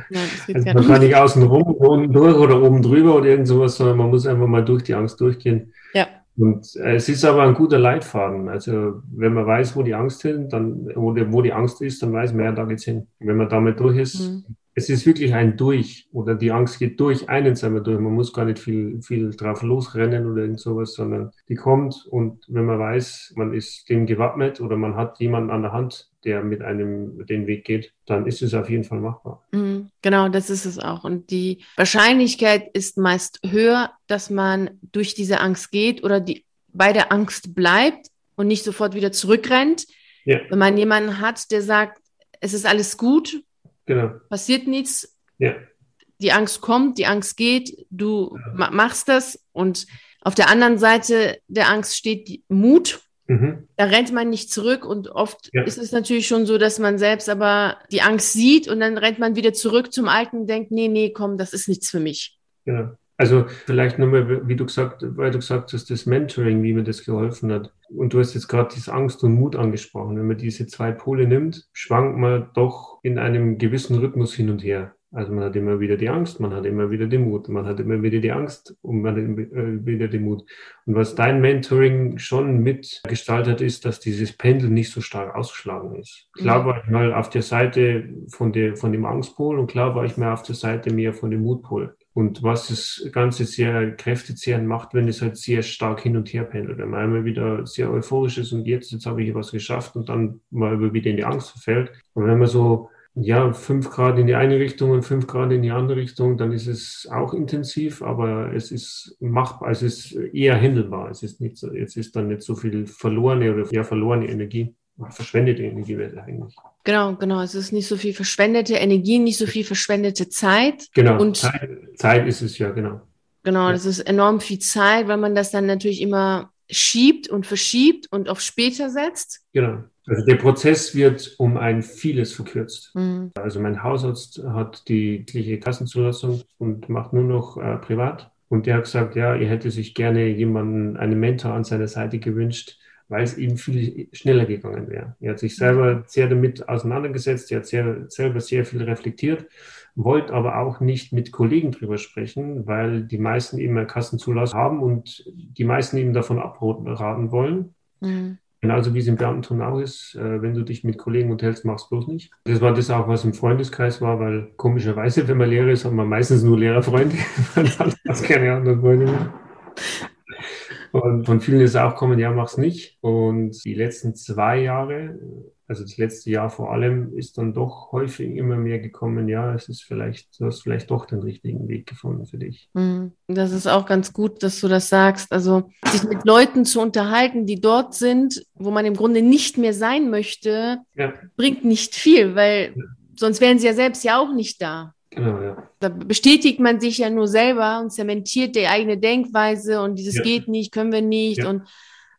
Nein, also man kann nicht außen rum, unten durch oder oben drüber oder irgend sowas, sondern man muss einfach mal durch die Angst durchgehen. Ja. Und äh, es ist aber ein guter Leitfaden. Also wenn man weiß, wo die Angst hin, dann, wo, die, wo die Angst ist, dann weiß man, ja, da geht's hin. wenn man damit durch ist, mhm. Es ist wirklich ein Durch oder die Angst geht durch einen selber durch. Man muss gar nicht viel, viel drauf losrennen oder irgend sowas, sondern die kommt und wenn man weiß, man ist dem gewappnet oder man hat jemanden an der Hand, der mit einem den Weg geht, dann ist es auf jeden Fall machbar. Mhm, genau, das ist es auch. Und die Wahrscheinlichkeit ist meist höher, dass man durch diese Angst geht oder die bei der Angst bleibt und nicht sofort wieder zurückrennt. Ja. Wenn man jemanden hat, der sagt, es ist alles gut, Genau. Passiert nichts. Ja. Die Angst kommt, die Angst geht, du ja. machst das und auf der anderen Seite der Angst steht Mut. Mhm. Da rennt man nicht zurück und oft ja. ist es natürlich schon so, dass man selbst aber die Angst sieht und dann rennt man wieder zurück zum Alten und denkt, nee, nee, komm, das ist nichts für mich. Genau. Also vielleicht nochmal, wie du gesagt, weil du gesagt hast, das Mentoring, wie mir das geholfen hat. Und du hast jetzt gerade diese Angst und Mut angesprochen. Wenn man diese zwei Pole nimmt, schwankt man doch in einem gewissen Rhythmus hin und her. Also man hat immer wieder die Angst, man hat immer wieder den Mut, man hat immer wieder die Angst und man hat äh, wieder den Mut. Und was dein Mentoring schon mitgestaltet ist, dass dieses Pendel nicht so stark ausgeschlagen ist. Klar mhm. war ich mal auf der Seite von, der, von dem Angstpol und klar war ich mal auf der Seite mehr von dem Mutpol. Und was das Ganze sehr kräftezehrend macht, wenn es halt sehr stark hin und her pendelt. Wenn man einmal wieder sehr euphorisch ist und jetzt, jetzt habe ich was geschafft und dann mal wieder in die Angst verfällt. Und wenn man so, ja, fünf Grad in die eine Richtung und fünf Grad in die andere Richtung, dann ist es auch intensiv, aber es ist machbar, es ist eher händelbar. Es ist nicht so, jetzt ist dann nicht so viel verlorene oder ja, verlorene Energie verschwendete Energie wäre eigentlich. Genau, genau. Es ist nicht so viel verschwendete Energie, nicht so viel verschwendete Zeit. Genau, und Zeit, Zeit ist es ja, genau. Genau, ja. das ist enorm viel Zeit, weil man das dann natürlich immer schiebt und verschiebt und auf später setzt. Genau. Also der Prozess wird um ein vieles verkürzt. Mhm. Also mein Hausarzt hat die gleiche Kassenzulassung und macht nur noch äh, privat. Und der hat gesagt, ja, er hätte sich gerne jemanden, einen Mentor an seiner Seite gewünscht, weil es eben viel schneller gegangen wäre. Er hat sich selber sehr damit auseinandergesetzt, er hat sehr, selber sehr viel reflektiert, wollte aber auch nicht mit Kollegen drüber sprechen, weil die meisten eben eine Kassenzulassung haben und die meisten eben davon abraten wollen. Mhm. Genauso wie es im Beamtentum auch ist, äh, wenn du dich mit Kollegen unterhältst, machst bloß nicht. Das war das auch, was im Freundeskreis war, weil komischerweise, wenn man Lehrer ist, hat man meistens nur Lehrerfreunde, man hat keine anderen Freunde mehr. Und von vielen ist auch kommen, ja, mach's nicht. Und die letzten zwei Jahre, also das letzte Jahr vor allem, ist dann doch häufig immer mehr gekommen, ja, es ist vielleicht, du hast vielleicht doch den richtigen Weg gefunden für dich. Mhm. Das ist auch ganz gut, dass du das sagst. Also sich mit Leuten zu unterhalten, die dort sind, wo man im Grunde nicht mehr sein möchte, ja. bringt nicht viel, weil ja. sonst wären sie ja selbst ja auch nicht da. Genau, ja. Da bestätigt man sich ja nur selber und zementiert die eigene Denkweise und dieses ja. geht nicht, können wir nicht ja. und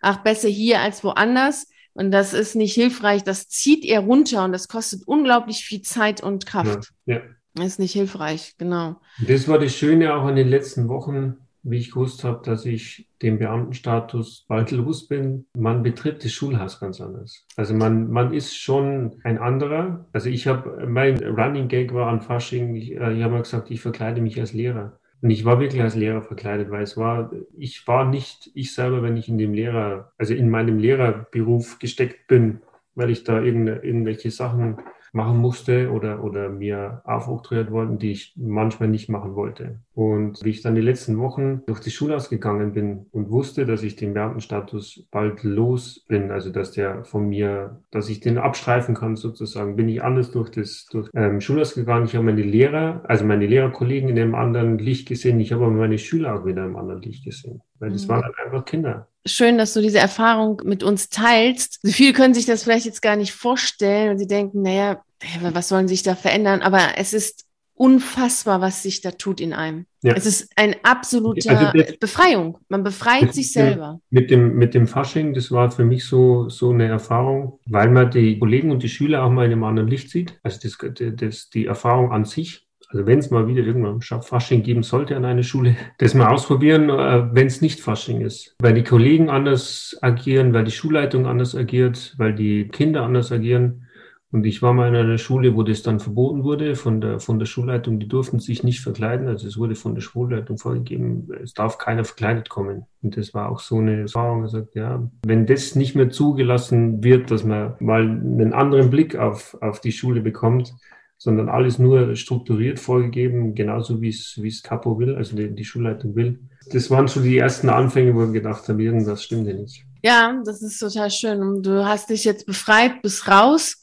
ach, besser hier als woanders. Und das ist nicht hilfreich. Das zieht eher runter und das kostet unglaublich viel Zeit und Kraft. Ja. ja. Das ist nicht hilfreich, genau. Das war das Schöne auch in den letzten Wochen wie ich gewusst habe, dass ich den Beamtenstatus bald los bin, man betritt das Schulhaus ganz anders. Also man, man ist schon ein anderer. Also ich habe, mein Running Gag war an Fasching, ich, äh, ich habe mal gesagt, ich verkleide mich als Lehrer. Und ich war wirklich als Lehrer verkleidet, weil es war, ich war nicht ich selber, wenn ich in dem Lehrer, also in meinem Lehrerberuf gesteckt bin, weil ich da irgendwelche Sachen machen musste oder, oder mir aufoktroyiert wurden, die ich manchmal nicht machen wollte. Und wie ich dann die letzten Wochen durch die Schule ausgegangen bin und wusste, dass ich den Beamtenstatus bald los bin, also dass der von mir, dass ich den abstreifen kann sozusagen, bin ich anders durch das durch ähm, Schulhaus gegangen. Ich habe meine Lehrer, also meine Lehrerkollegen in einem anderen Licht gesehen. Ich habe aber meine Schüler auch wieder im anderen Licht gesehen, weil das mhm. waren halt einfach Kinder schön, dass du diese Erfahrung mit uns teilst. So viele können sich das vielleicht jetzt gar nicht vorstellen und sie denken, naja, was sollen sich da verändern? Aber es ist unfassbar, was sich da tut in einem. Ja. Es ist eine absolute also Befreiung. Man befreit sich selber. Mit dem, mit dem Fasching, das war für mich so, so eine Erfahrung, weil man die Kollegen und die Schüler auch mal in einem anderen Licht sieht. Also das, das, die Erfahrung an sich also wenn es mal wieder irgendwann Fasching geben sollte an einer Schule, das mal ausprobieren, äh, wenn es nicht Fasching ist. Weil die Kollegen anders agieren, weil die Schulleitung anders agiert, weil die Kinder anders agieren. Und ich war mal in einer Schule, wo das dann verboten wurde von der, von der Schulleitung. Die durften sich nicht verkleiden. Also es wurde von der Schulleitung vorgegeben, es darf keiner verkleidet kommen. Und das war auch so eine Erfahrung, gesagt, ja, wenn das nicht mehr zugelassen wird, dass man mal einen anderen Blick auf, auf die Schule bekommt, sondern alles nur strukturiert vorgegeben, genauso wie es, wie es Capo will, also die, die Schulleitung will. Das waren so die ersten Anfänge, wo ich gedacht habe, irgendwas stimmt ja nicht. Ja, das ist total schön. Und du hast dich jetzt befreit, bist raus.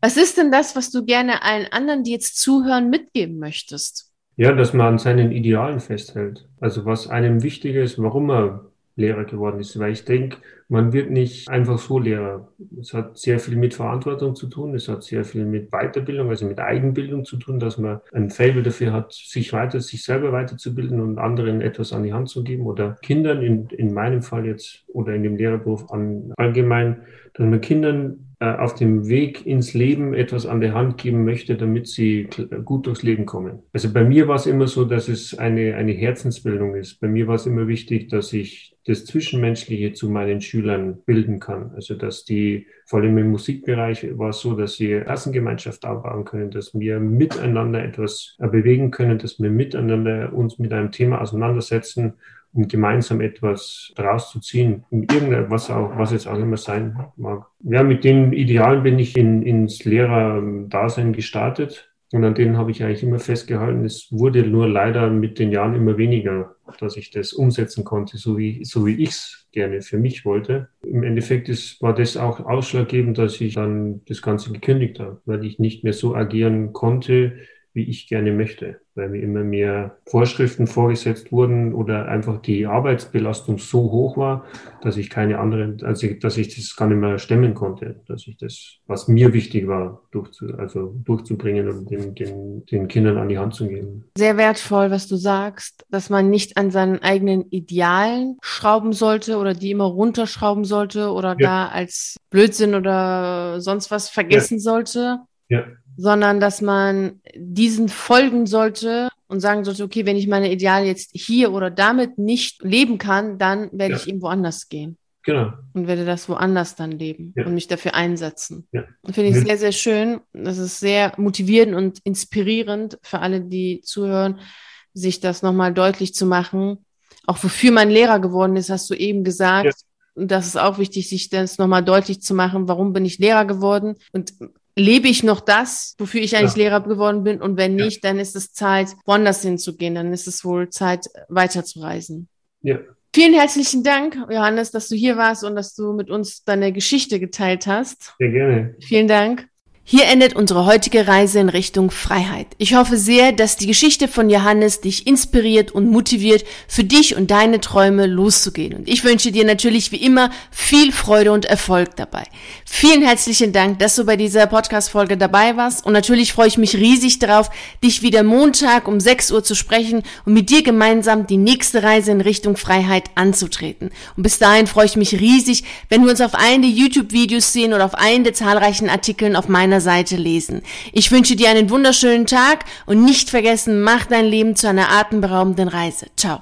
Was ist denn das, was du gerne allen anderen, die jetzt zuhören, mitgeben möchtest? Ja, dass man an seinen Idealen festhält. Also was einem wichtig ist, warum man Lehrer geworden ist, weil ich denke, man wird nicht einfach so Lehrer. Es hat sehr viel mit Verantwortung zu tun, es hat sehr viel mit Weiterbildung, also mit Eigenbildung zu tun, dass man ein Fable dafür hat, sich weiter, sich selber weiterzubilden und anderen etwas an die Hand zu geben oder Kindern, in, in meinem Fall jetzt oder in dem Lehrerberuf an, allgemein, dass man Kindern äh, auf dem Weg ins Leben etwas an der Hand geben möchte, damit sie gut durchs Leben kommen. Also bei mir war es immer so, dass es eine, eine Herzensbildung ist. Bei mir war es immer wichtig, dass ich das Zwischenmenschliche zu meinen Schülern bilden kann. Also dass die, vor allem im Musikbereich war es so, dass sie Klassengemeinschaft aufbauen können, dass wir miteinander etwas äh, bewegen können, dass wir miteinander uns mit einem Thema auseinandersetzen um gemeinsam etwas daraus zu ziehen, um irgendwas auch, was jetzt auch immer sein mag. Ja, mit den Idealen bin ich in, ins Lehrerdasein gestartet und an denen habe ich eigentlich immer festgehalten. Es wurde nur leider mit den Jahren immer weniger, dass ich das umsetzen konnte, so wie, so wie ich es gerne für mich wollte. Im Endeffekt ist, war das auch ausschlaggebend, dass ich dann das Ganze gekündigt habe, weil ich nicht mehr so agieren konnte, wie ich gerne möchte, weil mir immer mehr Vorschriften vorgesetzt wurden oder einfach die Arbeitsbelastung so hoch war, dass ich keine anderen, also dass ich das gar nicht mehr stemmen konnte, dass ich das, was mir wichtig war, durchzu, also durchzubringen und den, den, den Kindern an die Hand zu geben. Sehr wertvoll, was du sagst, dass man nicht an seinen eigenen Idealen schrauben sollte oder die immer runterschrauben sollte oder ja. gar als Blödsinn oder sonst was vergessen ja. sollte. Ja sondern dass man diesen folgen sollte und sagen sollte, okay, wenn ich meine Ideale jetzt hier oder damit nicht leben kann, dann werde ja. ich eben woanders gehen. Genau. Und werde das woanders dann leben ja. und mich dafür einsetzen. Ja. Finde ich sehr, sehr schön. Das ist sehr motivierend und inspirierend für alle, die zuhören, sich das nochmal deutlich zu machen. Auch wofür man Lehrer geworden ist, hast du eben gesagt. Ja. Und das ist auch wichtig, sich das nochmal deutlich zu machen. Warum bin ich Lehrer geworden? Und lebe ich noch das, wofür ich eigentlich ja. Lehrer geworden bin? Und wenn nicht, ja. dann ist es Zeit, woanders hinzugehen. Dann ist es wohl Zeit, weiterzureisen. Ja. Vielen herzlichen Dank, Johannes, dass du hier warst und dass du mit uns deine Geschichte geteilt hast. Sehr gerne. Vielen Dank. Hier endet unsere heutige Reise in Richtung Freiheit. Ich hoffe sehr, dass die Geschichte von Johannes dich inspiriert und motiviert, für dich und deine Träume loszugehen. Und ich wünsche dir natürlich wie immer viel Freude und Erfolg dabei. Vielen herzlichen Dank, dass du bei dieser Podcast-Folge dabei warst. Und natürlich freue ich mich riesig darauf, dich wieder Montag um 6 Uhr zu sprechen und mit dir gemeinsam die nächste Reise in Richtung Freiheit anzutreten. Und bis dahin freue ich mich riesig, wenn wir uns auf einen der YouTube-Videos sehen oder auf einen der zahlreichen Artikeln auf meiner meiner Seite lesen. Ich wünsche dir einen wunderschönen Tag und nicht vergessen, mach dein Leben zu einer atemberaubenden Reise. Ciao.